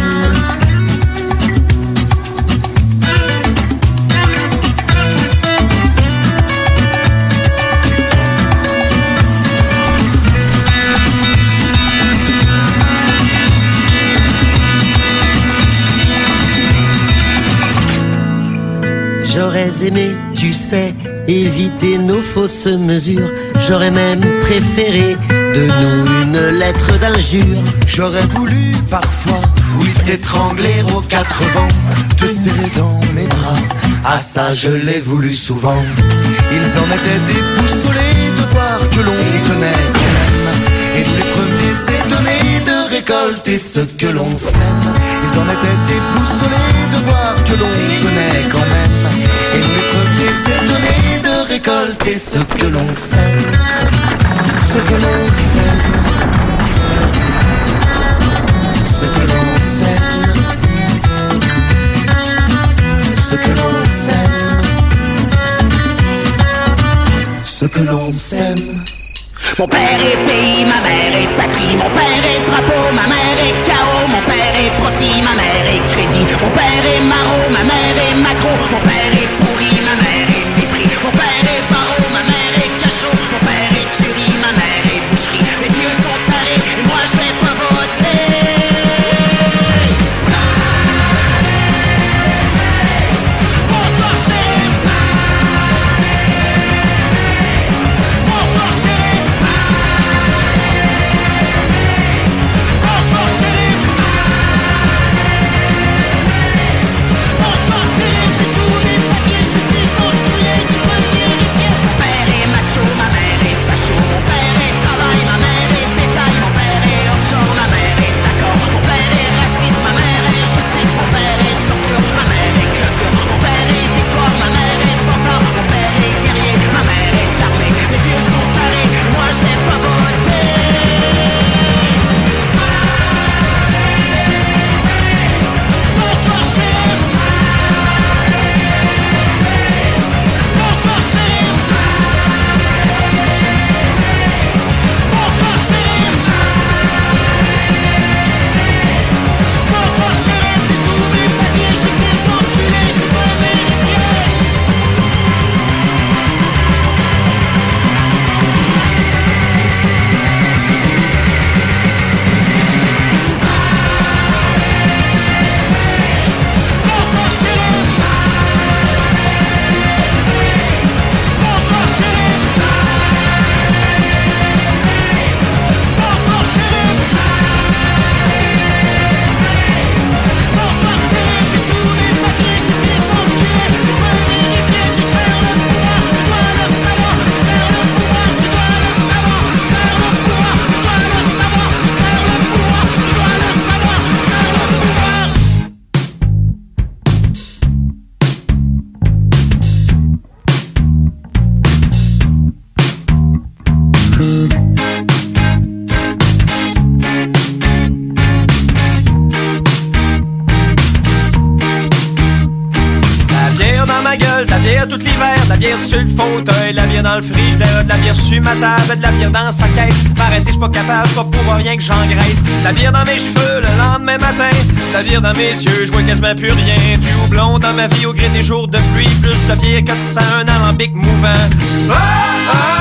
J'aurais aimé, tu sais, éviter nos fausses mesures. J'aurais même préféré de nous une lettre d'injure. J'aurais voulu parfois, oui, t'étrangler aux quatre vents, te serrer dans mes bras. Ah ça, je l'ai voulu souvent. Ils en étaient déboussolés de voir que l'on tenait quand même. Et les premiers étonnés de récolter ce que l'on sème. Ils en étaient déboussolés de voir que l'on tenait quand même. Et les premiers récolter ce que l'on sème. Ce que l'on sème. Ce que l'on sème. Ce que l'on sème. Ce que l'on sème. Mon père est pays, ma mère est patrie, mon père est drapeau, ma mère est chaos, mon père est profit, ma mère est crédit, mon père est maraud, ma mère est macro, mon père est pourri, table, de la bière dans sa caisse. M'arrêter, j'suis pas capable, pas pour rien que j'engraisse. La bière dans mes cheveux le lendemain matin, la bière dans mes yeux, je vois quasiment plus rien. Du houblon dans ma vie au gré des jours de pluie, plus de bière que de sang, un alambic mouvant. Ah, ah,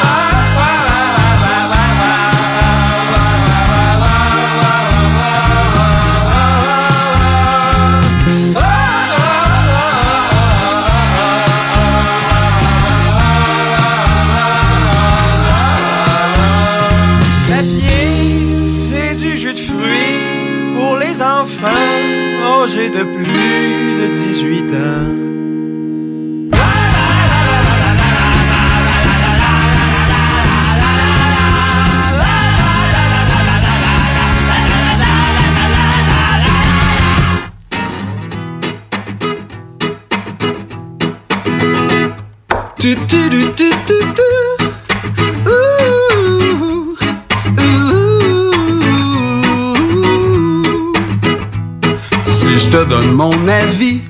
mon avis,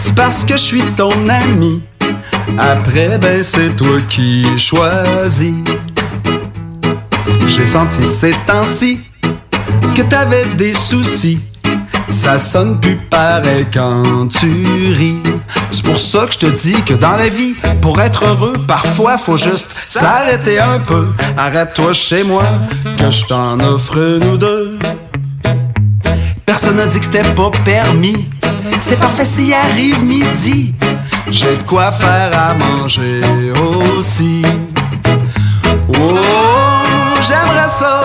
c'est parce que je suis ton ami. Après, ben c'est toi qui choisis. J'ai senti ces temps-ci que t'avais des soucis. Ça sonne plus pareil quand tu ris. C'est pour ça que je te dis que dans la vie, pour être heureux, parfois faut juste s'arrêter un peu. Arrête-toi chez moi, que je t'en offre nous deux. Personne n'a dit que c'était pas permis. C'est parfait s'il arrive midi. J'ai de quoi faire à manger aussi. Oh, j'aimerais ça.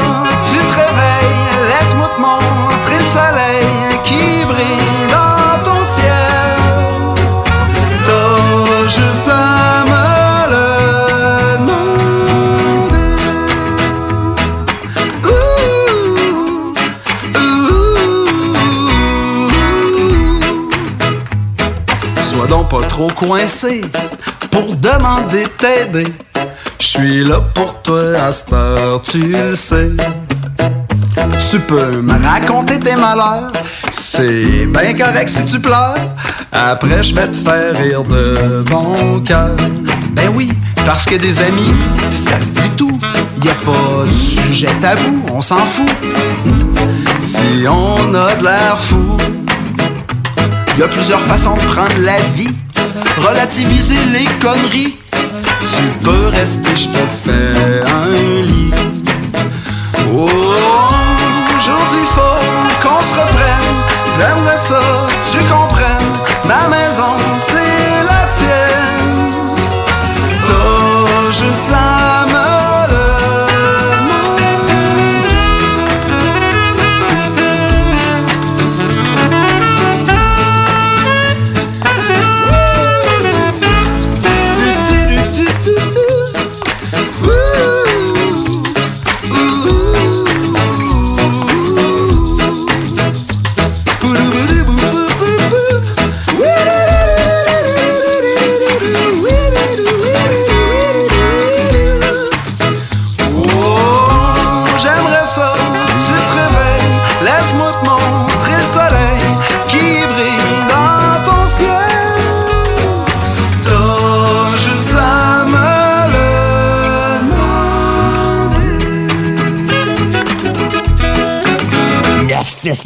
Trop coincé pour demander t'aider. Je suis là pour toi à cette heure, tu le sais. Tu peux me raconter tes malheurs, c'est bien correct si tu pleures. Après, je vais te faire rire de bon cœur. Ben oui, parce que des amis, ça se dit tout. Y a pas de sujet tabou, on s'en fout. Si on a de l'air fou, y a plusieurs façons de prendre la vie. Relativiser les conneries. Tu peux rester, je te fais un lit. Oh,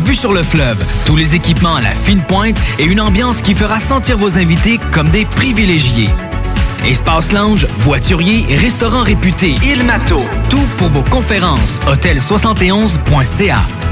vue sur le fleuve, tous les équipements à la fine pointe et une ambiance qui fera sentir vos invités comme des privilégiés. Espace lounge, voiturier, restaurant réputé, Il Mato. Tout pour vos conférences. Hôtel71.ca.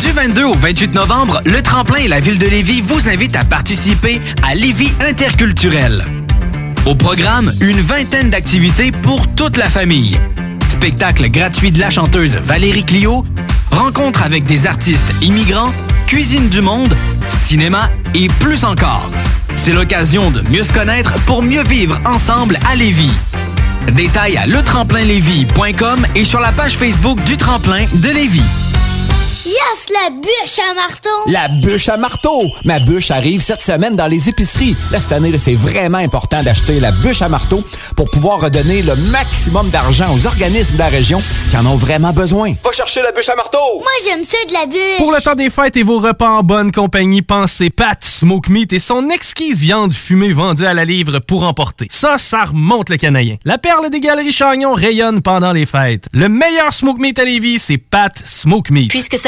Du 22 au 28 novembre, le Tremplin et la Ville de Lévis vous invitent à participer à Lévis Interculturel. Au programme, une vingtaine d'activités pour toute la famille. Spectacle gratuit de la chanteuse Valérie Clio, rencontre avec des artistes immigrants, cuisine du monde, cinéma et plus encore. C'est l'occasion de mieux se connaître pour mieux vivre ensemble à Lévis. Détails à letremplinlévis.com et sur la page Facebook du Tremplin de Lévis. Yes, la bûche à marteau! La bûche à marteau! Ma bûche arrive cette semaine dans les épiceries. Là, cette année, c'est vraiment important d'acheter la bûche à marteau pour pouvoir redonner le maximum d'argent aux organismes de la région qui en ont vraiment besoin. Va chercher la bûche à marteau! Moi, j'aime ça de la bûche! Pour le temps des fêtes et vos repas en bonne compagnie, pensez Pat Smoke Meat et son exquise viande fumée vendue à la livre pour emporter. Ça, ça remonte le canadien. La perle des galeries Chagnon rayonne pendant les fêtes. Le meilleur Smoke Meat à Lévis, c'est Pat Smoke Meat. Puisque ça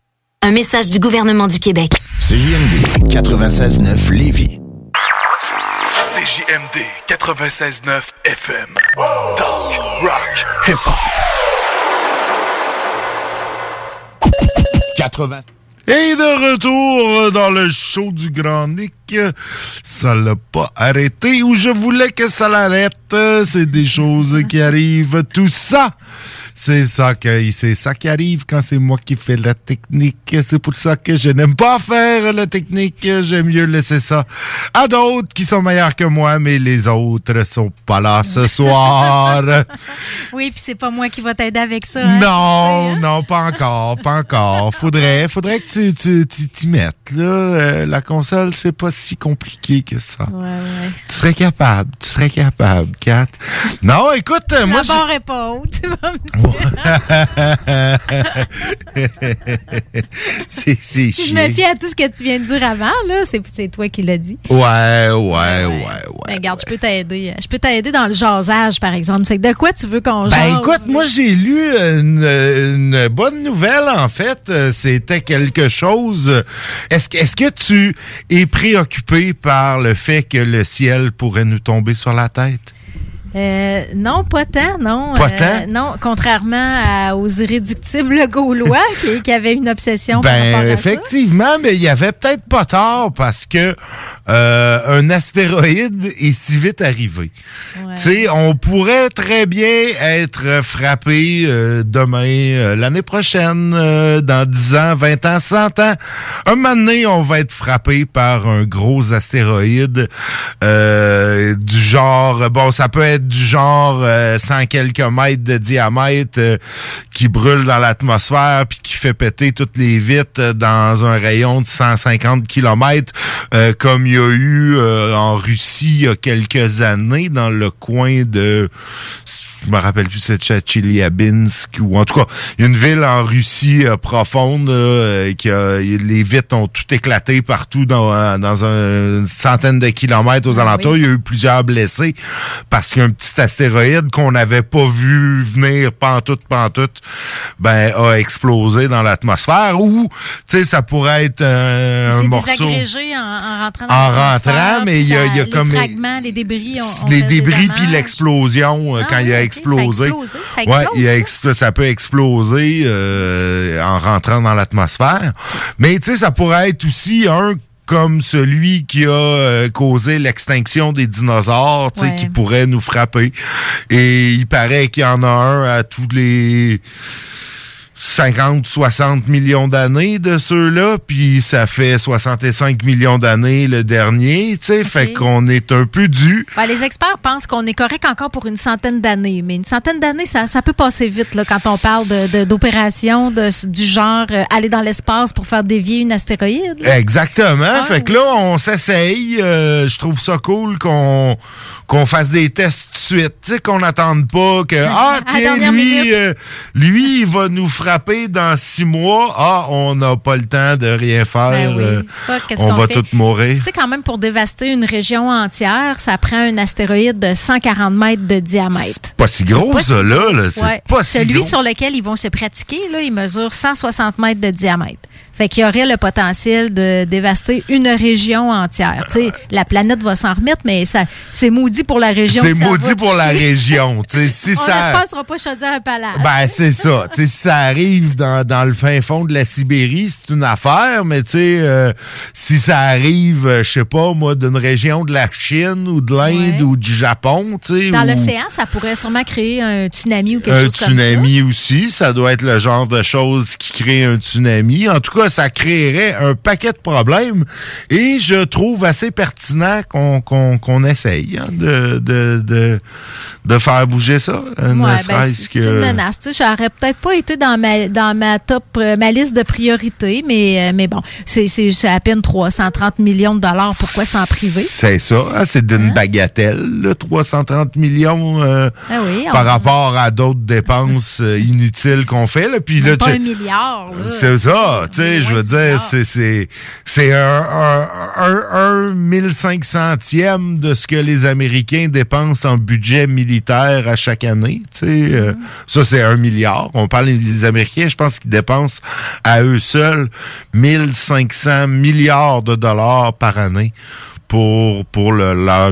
Un message du gouvernement du Québec. CJMD 96.9 Lévis. CJMD 96.9 FM. Talk, rock, hip-hop. 80. Et de retour dans le show du Grand Nick. Ça l'a pas arrêté où je voulais que ça l'arrête. C'est des choses qui arrivent. Tout ça, c'est ça, qui- c'est ça qui arrive quand c'est moi qui fais la technique. C'est pour ça que je n'aime pas faire la technique. J'aime mieux laisser ça à d'autres qui sont meilleurs que moi, mais les autres sont pas là ce <laughs> soir. Oui, puis c'est pas moi qui va t'aider avec ça. hein, Non, non, pas encore, pas encore. Faudrait, faudrait que tu tu tu- tu t'y mettes. Là, Euh, la console, c'est pas si compliqué que ça. Ouais, ouais. Tu serais capable, tu serais capable, Kat. Non, écoute, moi, La barre est pas haute, <laughs> tu vas me dire. <laughs> c'est Si je me fie à tout ce que tu viens de dire avant, là, c'est toi qui l'as dit. Ouais, ouais, ouais, ouais. Ben, regarde, je peux t'aider. Je peux t'aider dans le jasage, par exemple. C'est de quoi tu veux qu'on jase? Ben écoute, moi j'ai lu une, une bonne nouvelle en fait. Euh, C'était quelque chose. Est-ce est-ce que tu es préoccupé par le fait que le ciel pourrait nous tomber sur la tête? Euh, non, pas tant, non. Pas Euh, tant? non, contrairement à- aux irréductibles <laughs> gaulois qui, qui avaient une obsession par rapport Ben à effectivement, mais il y avait peut-être pas tort parce que euh, un astéroïde est si vite arrivé. Tu sais, on pourrait très bien être frappé euh, demain, euh, l'année prochaine, euh, dans 10 ans, 20 ans, 100 ans. Un moment donné, on va être frappé par un gros astéroïde euh, du genre, bon, ça peut être du genre euh, 100 quelques mètres de diamètre euh, qui brûle dans l'atmosphère puis qui fait péter toutes les vitres dans un rayon de 150 kilomètres euh, comme il y a eu euh, en Russie il y a quelques années dans le coin de je me rappelle plus c'est Chelyabinsk ou en tout cas il y a une ville en Russie euh, profonde euh, qui a, les vitres ont tout éclaté partout dans, euh, dans une centaine de kilomètres aux alentours. il y a eu plusieurs blessés parce qu'un petit astéroïde qu'on n'avait pas vu venir pantoute pantoute ben a explosé dans l'atmosphère ou tu sais ça pourrait être euh, un morceau en, en rentrant dans En rentrant, mais il y a- y a comme- Les fragments, les débris les débris puis l'explosion Ah quand il oui, a explosé. ça a explosé, ça ouais, il a ex- ça peut exploser euh, en rentrant dans l'atmosphère. Mais tu sais, ça pourrait être aussi un comme celui qui a euh, causé l'extinction des dinosaures, tu sais, Ouais. qui pourrait nous frapper. Et il paraît qu'il y en a un à tous les 50, 60 millions d'années de ceux-là, puis ça fait 65 millions d'années le dernier, tu sais, fait qu'on est un peu dû. Ben, les experts pensent qu'on est correct encore pour une centaine d'années, mais une centaine d'années, ça, ça peut passer vite là, quand on parle de- d'opérations de, du genre euh, aller dans l'espace pour faire dévier une astéroïde. là. Exactement. fait que là, on s'essaye. euh, je trouve ça cool qu'on qu'on fasse des tests tout de suite. Tu sais, qu'on n'attende pas que <laughs> Ah, tiens, lui, euh, lui, il va nous frapper dans six mois. Ah, on n'a pas le temps de rien faire. Ben oui. euh, on va tous mourir. Tu sais, quand même, pour dévaster une région entière, ça prend un astéroïde de 140 mètres de diamètre. Pas si gros, C'est pas ça, si là. C'est Ouais. pas si Celui gros. sur lequel ils vont se pratiquer, là, il mesure 160 mètres de diamètre. Fait qu'il y aurait le potentiel de dévaster une région entière. Tu sais, la planète va s'en remettre, mais ça, c'est maudit pour la région. C'est maudit pour la région. Tu sais, si <laughs> On ça... espère sera pas chaudière un palage. Ben, c'est ça. Tu sais, si ça arrive dans, dans le fin fond de la Sibérie, c'est une affaire, mais tu sais, euh, si ça arrive, euh, je sais pas, moi, d'une région de la Chine ou de l'Inde ou du Japon, tu sais. Dans ou l'océan, ça pourrait sûrement créer un tsunami ou quelque Un chose comme ça. tsunami aussi, ça doit être le genre de chose qui crée un tsunami. En tout cas, ça créerait un paquet de problèmes et je trouve assez pertinent qu'on essaye hein, de, de, de, de faire bouger ça. euh, Ouais, ben, c'est une menace. Tu sais, J'aurais peut-être pas été dans ma, dans ma top, euh, ma liste de priorités, mais, euh, mais bon, c'est à peine 330 millions de dollars. Pourquoi s'en priver? C'est ça, hein, c'est d'une bagatelle, là, 330 millions euh, Ah oui, on- par rapport à d'autres dépenses inutiles qu'on fait. Là. Puis là, Même pas un milliard. C'est ça, tu sais, je veux dire, c'est c'est c'est un, un, un, un 1500e de ce que les Américains dépensent en budget militaire à chaque année, tu sais. euh, ça, c'est un milliard. On parle des Américains, je pense qu'ils dépensent à eux seuls 1500 milliards de dollars par année pour, pour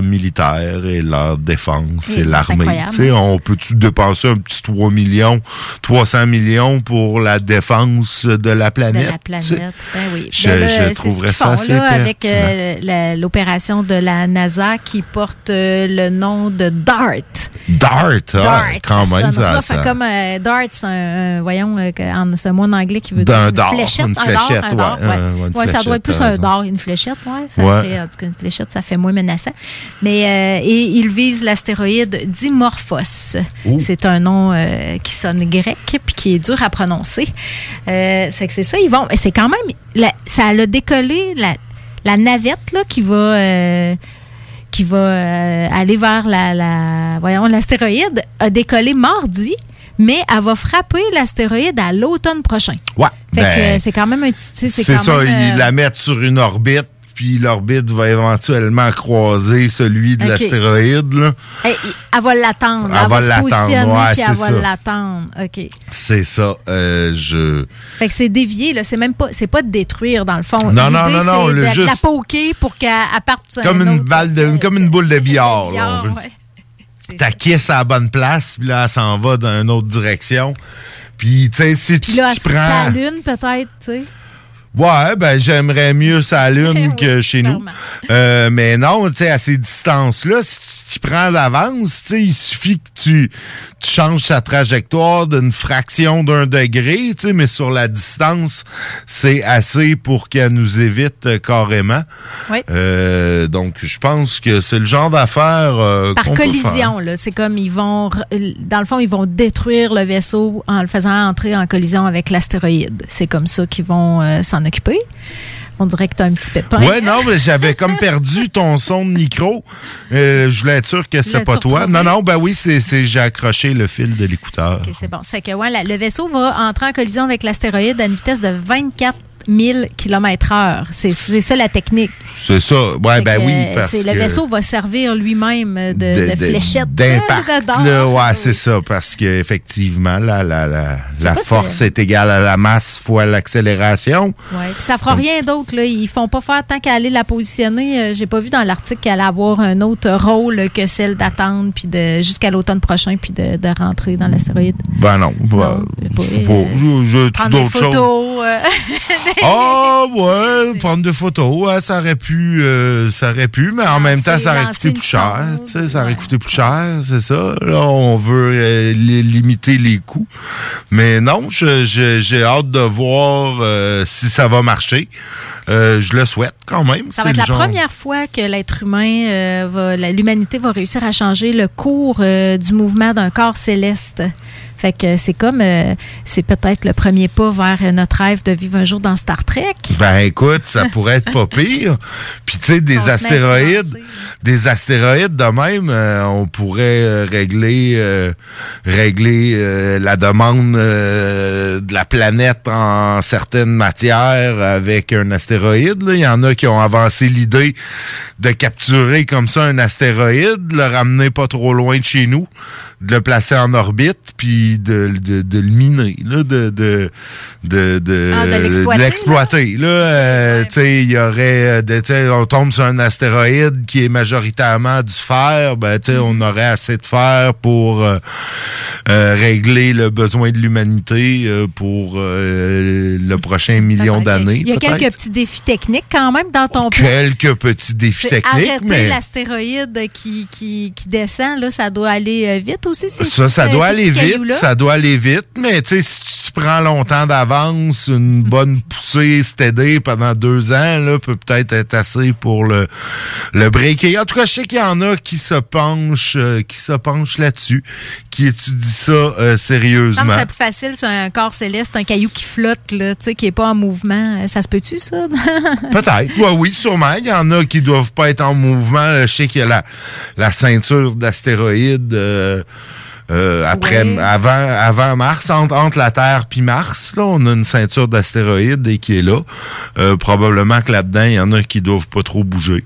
militaire et leur défense Et l'armée. on peut-tu dépenser un petit 3 millions, 300 millions pour la défense de la de planète? la planète. Ben oui. Je- Ben là, je trouverais ce ça font, assez là, avec euh, l'opération de la NASA qui porte euh, le nom de DART. Dart, ah, Dart, quand ça même, ça, rough, ça- Comme euh, Dart, c'est un, un- voyons, euh, c'est un mot en anglais qui veut dire une dard, fléchette. une un fléchette, dard, un dard, ouais, ouais. euh, ouais, une ça doit être plus un raison. dard, une fléchette, ouais. Ça fait, en tout cas, une fléchette, ça fait moins menaçant. Mais euh, et il vise l'astéroïde Dimorphos. C'est un nom euh, qui sonne grec puis qui est dur à prononcer. Euh, c'est que c'est ça, ils vont. C'est quand même. la- ça a décollé la, la navette là, qui va. euh, qui va euh, aller vers la, la- voyons l'astéroïde a décollé mardi, mais elle va frapper l'astéroïde à l'automne prochain. Ouais. Fait ben, que c'est quand même un petit. c'est ça, même, ils euh, la mettent sur une orbite, puis l'orbite va éventuellement croiser celui de l'astéroïde. là. elle, elle va l'attendre. Elle Elle, va l'attendre, ouais, elle va ça. l'attendre. OK. C'est ça. euh, je. Fait que c'est dévié, là. C'est même pas, c'est pas de détruire, dans le fond. Non, non, L'idée, non, non, c'est le de, de juste- la poker pour qu'elle elle parte Comme un une, balle de, comme une boule de <laughs> billard. ouais. Ta kiss à la bonne place, puis là, elle s'en va dans une autre direction. Puis, tu sais, si Puis tu là, tu prends. lune peut-être, tu sais. Ouais, ben j'aimerais mieux sa lune <laughs> que chez nous. Euh, mais non, tu sais, à ces distances-là, si tu prends d'avance, tu sais, il suffit que tu, tu changes sa trajectoire d'une fraction d'un degré, tu sais, mais sur la distance, c'est assez pour qu'elle nous évite euh, carrément. Oui. Euh, donc, je pense que c'est le genre d'affaire Par collision, là. C'est comme ils vont, dans le fond, ils vont détruire le vaisseau en le faisant entrer en collision avec l'astéroïde. C'est comme ça qu'ils vont euh, s'en occuper. On dirait que tu as un petit pépin. Ouais, non, mais j'avais comme perdu ton son de micro. Euh, je voulais être sûr que c'est pas toi. Non, non, ben oui, c'est, c'est- j'ai accroché le fil de l'écouteur. OK, c'est bon. Ça fait que ouais, la- le vaisseau va entrer en collision avec l'astéroïde à une vitesse de 24 000 km/h. C'est c'est ça la technique. C'est ça. Ouais, ben que, oui, euh, parce que... Le vaisseau va servir lui-même de, de, fléchette. D'impact, <laughs> ouais, c'est ça, parce qu'effectivement, la, la, la, la force si- est égale à la masse fois l'accélération. Ouais, puis ça fera rien d'autre. Ils font pas faire tant qu'à aller la positionner. Euh, J'ai pas vu dans l'article qu'elle allait avoir un autre rôle que celle d'attendre puis de jusqu'à l'automne prochain puis de, de rentrer dans l'astéroïde. Ben non, ben, pas- je sais pas. Je- je- Prendre des d'autres choses. <laughs> <laughs> Ah ouais, prendre des photos, ouais, ça aurait pu, euh, ça aurait pu, mais en même temps, ça aurait coûté plus cher, tu sais, ça aurait coûté plus cher, c'est ça. Là, on veut euh, li- limiter les coûts, mais non, j'ai hâte de voir euh, si ça va marcher. Euh, je le souhaite quand même. Ça va être la genre- première fois que l'être humain, euh, l'humanité va réussir à changer le cours du mouvement d'un corps céleste. Fait que c'est comme, euh, c'est peut-être le premier pas vers euh, notre rêve de vivre un jour dans Star Trek. Ben écoute, ça pourrait être pas pire. Puis tu sais, des astéroïdes, des astéroïdes de même, euh, on pourrait euh, régler euh, régler euh, la demande euh, de la planète en certaines matières avec un astéroïde. là. Il y en a qui ont avancé l'idée de capturer comme ça un astéroïde, le ramener pas trop loin de chez nous, de le placer en orbite, puis de, de, de le miner, là, de, de, de, de, Ah, de l'exploiter. Là, euh, tu sais, il y aurait, euh, de- on tombe sur un astéroïde qui est majoritairement du fer, ben, tu sais, on aurait assez de fer pour euh, euh, régler le besoin de l'humanité euh, pour euh, le prochain million d'années. Il y a quelques petits défis techniques quand même dans ton plan. Quelques petits défis techniques, arrêter mais l'astéroïde qui, qui, qui descend, là, ça doit aller vite aussi. ça, ça doit aller vite, ça doit aller vite, mais tu sais, si tu prends longtemps d'avance, une <laughs> bonne poussée stédée pendant deux ans, là, peut peut-être être assez pour le, le breaker. En tout cas, je sais qu'il y en a qui se penchent, euh, qui se penchent là-dessus, qui étudient ça euh, sérieusement. c'est plus facile sur un corps céleste, un caillou qui flotte, là, tu sais, qui n'est pas en mouvement. Ça se peut-tu, ça? <laughs> Peut-être. Ouais, oui, sûrement. Il y en a qui doivent pas être en mouvement. Je sais qu'il y a la, la ceinture d'astéroïdes euh, euh, après, Ouais. avant, avant Mars, entre, entre la Terre puis Mars. Là, on a une ceinture d'astéroïdes et qui est là. Euh, probablement que là-dedans, il y en a qui doivent pas trop bouger.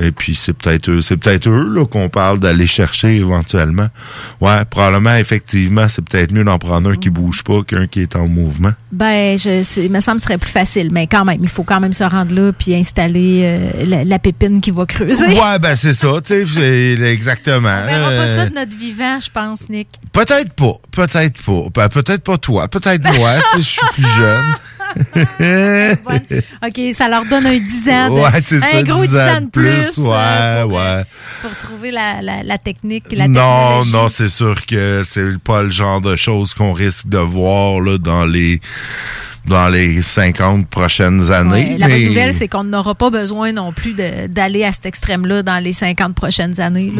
Et puis c'est peut-être eux, c'est peut-être eux là, qu'on parle d'aller chercher éventuellement. Ouais, probablement, effectivement, c'est peut-être mieux d'en prendre un qui bouge pas qu'un qui est en mouvement. Ben, je, c'est- il me semble que ce serait plus facile, mais quand même, il faut quand même se rendre là puis installer euh, la, la pépine qui va creuser. Ouais, ben c'est ça, tu sais, c'est exactement. On verra pas Euh, ça de notre vivant, je pense, Nick. Peut-être pas, peut-être pas. Ben, peut-être pas toi, peut-être moi, je suis plus jeune. OK, ça leur donne un 10 ans. de- ouais, c'est ça, un gros 10 ans de plus, euh, ouais, pour, ouais. pour trouver la, la, la technique, la Non, non, c'est sûr que c'est pas le genre de choses qu'on risque de voir là, dans les dans les 50 prochaines années. Ouais, la bonne nouvelle, c'est qu'on n'aura pas besoin non plus d'aller à cet extrême-là dans les 50 prochaines années.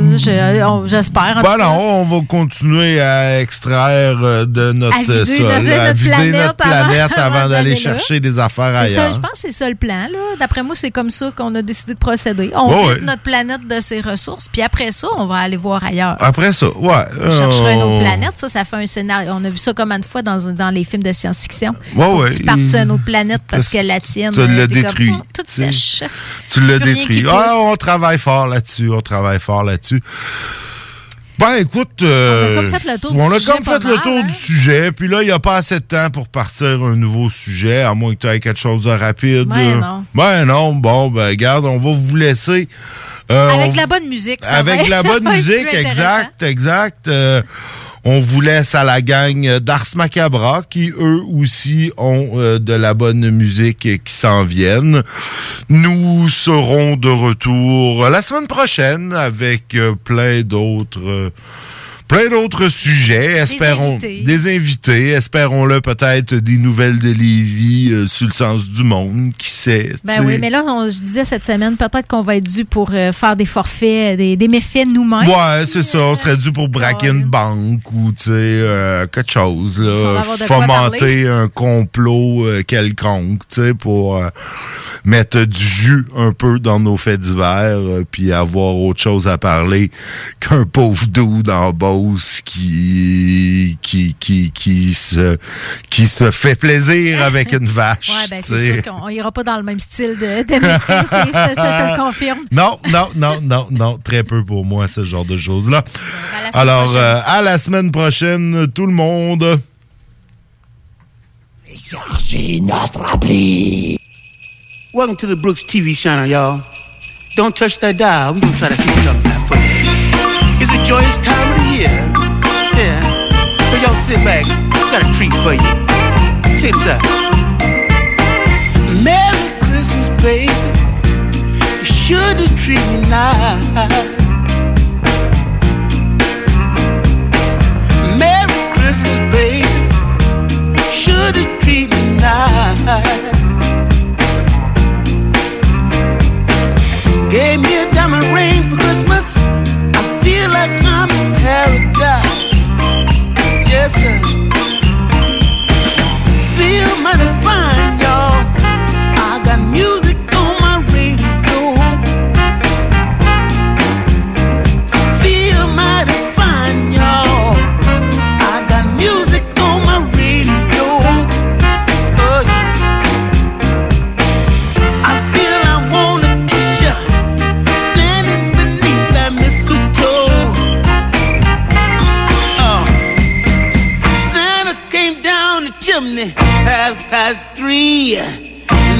J'espère. en Ben non, on va continuer à extraire euh, de notre À vider sol, notre- à vider planète notre avant- planète <laughs> avant avant d'aller chercher des affaires ça, ailleurs. je pense que c'est ça le plan. D'après moi, c'est comme ça qu'on a décidé de procéder. On Ouais, vide ouais. notre planète de ses ressources, puis après ça, on va aller voir ailleurs. Après ça, ouais. On chercherait une euh, autre planète. Ça, ça fait un scénario. On a vu ça combien de fois dans, dans les films de science-fiction? Ouais, ouais. Tu partes sur une autre planète parce que la tienne. tu euh, l'as t'es comme, détruit. toute Tu sèche. Tu l'as détruit. Ah, on travaille fort là-dessus, on travaille fort là-dessus. Ben, écoute, euh, On a comme fait le tour du sujet comme le tour hein? du sujet, puis là, il n'y a pas assez de temps pour partir un nouveau sujet, à moins que tu aies quelque chose de rapide. Ben non. Ben non, bon, ben regarde, on va vous laisser. euh, Avec on- la bonne musique. ça avec va- la bonne <laughs> musique, exact, exact. Euh, on vous laisse à la gang d'Ars Macabra qui, eux aussi, ont euh, de la bonne musique qui s'en viennent. Nous serons de retour la semaine prochaine avec euh, plein d'autres... euh, Plein d'autres sujets, espérons invités. des invités, espérons-le peut-être des nouvelles de Lévis euh, sur le sens du monde, qui sait. Ben tu sais. oui, mais là, on- je disais cette semaine, peut-être qu'on va être dû pour euh, faire des forfaits, des, des méfaits nous-mêmes. Ouais, c'est ça. On serait dû pour braquer une banque ou, tu sais, euh, quelque chose, là. Fomenter un complot euh, quelconque, tu sais, pour euh, mettre du jus un peu dans nos faits divers, euh, puis avoir autre chose à parler qu'un pauvre dude en Qui, qui, qui, qui se, qui se fait plaisir avec une vache, Ouais, ben tu c'est sais. sûr qu'on ira pas dans le même style de, de je, te- ça, je te le confirme. Non, non, non, non, non. Très peu pour moi, ce genre de choses-là. à la semaine Alors, euh, à la semaine prochaine, tout le monde. Téléchargez notre appli. Welcome to the Brooks TV channel, y'all. Don't touch that dial. We're gonna try to keep it up now for you. It's a joyous time of the year. Yeah. So y'all sit back. Got a treat for you. Check this out. Merry Christmas, baby. You should have treated me nice. Merry Christmas, baby. Should have treated me nice. Gave me a diamond ring for Christmas. Paradise. Yes, sir.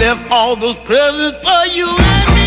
Left all those presents for you and me,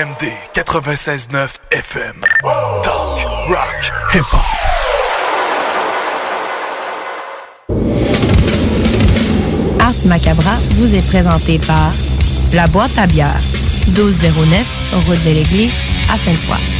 CJMD 96.9 FM. Talk, rock, hip-hop. Ars Macabra vous est présenté par La Boîte à bière, 1209, route de l'église, à Sainte-Foy.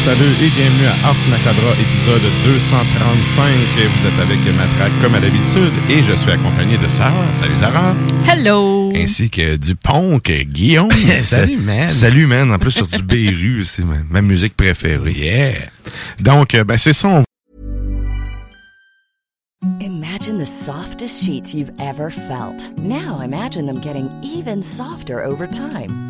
Métalleux et bienvenue à Ars Macabra, épisode 235. Vous êtes avec Matraque comme à l'habitude et je suis accompagné de Sarah. Salut Sarah. Hello! Ainsi que du Ponk, Guillaume. <laughs> Salut, man. Salut man. En plus sur du Beirut, <laughs> c'est ma, ma musique préférée. Yeah. Donc, euh, ben c'est ça. on Imagine the softest sheets you've ever felt. Now imagine them getting even softer over time.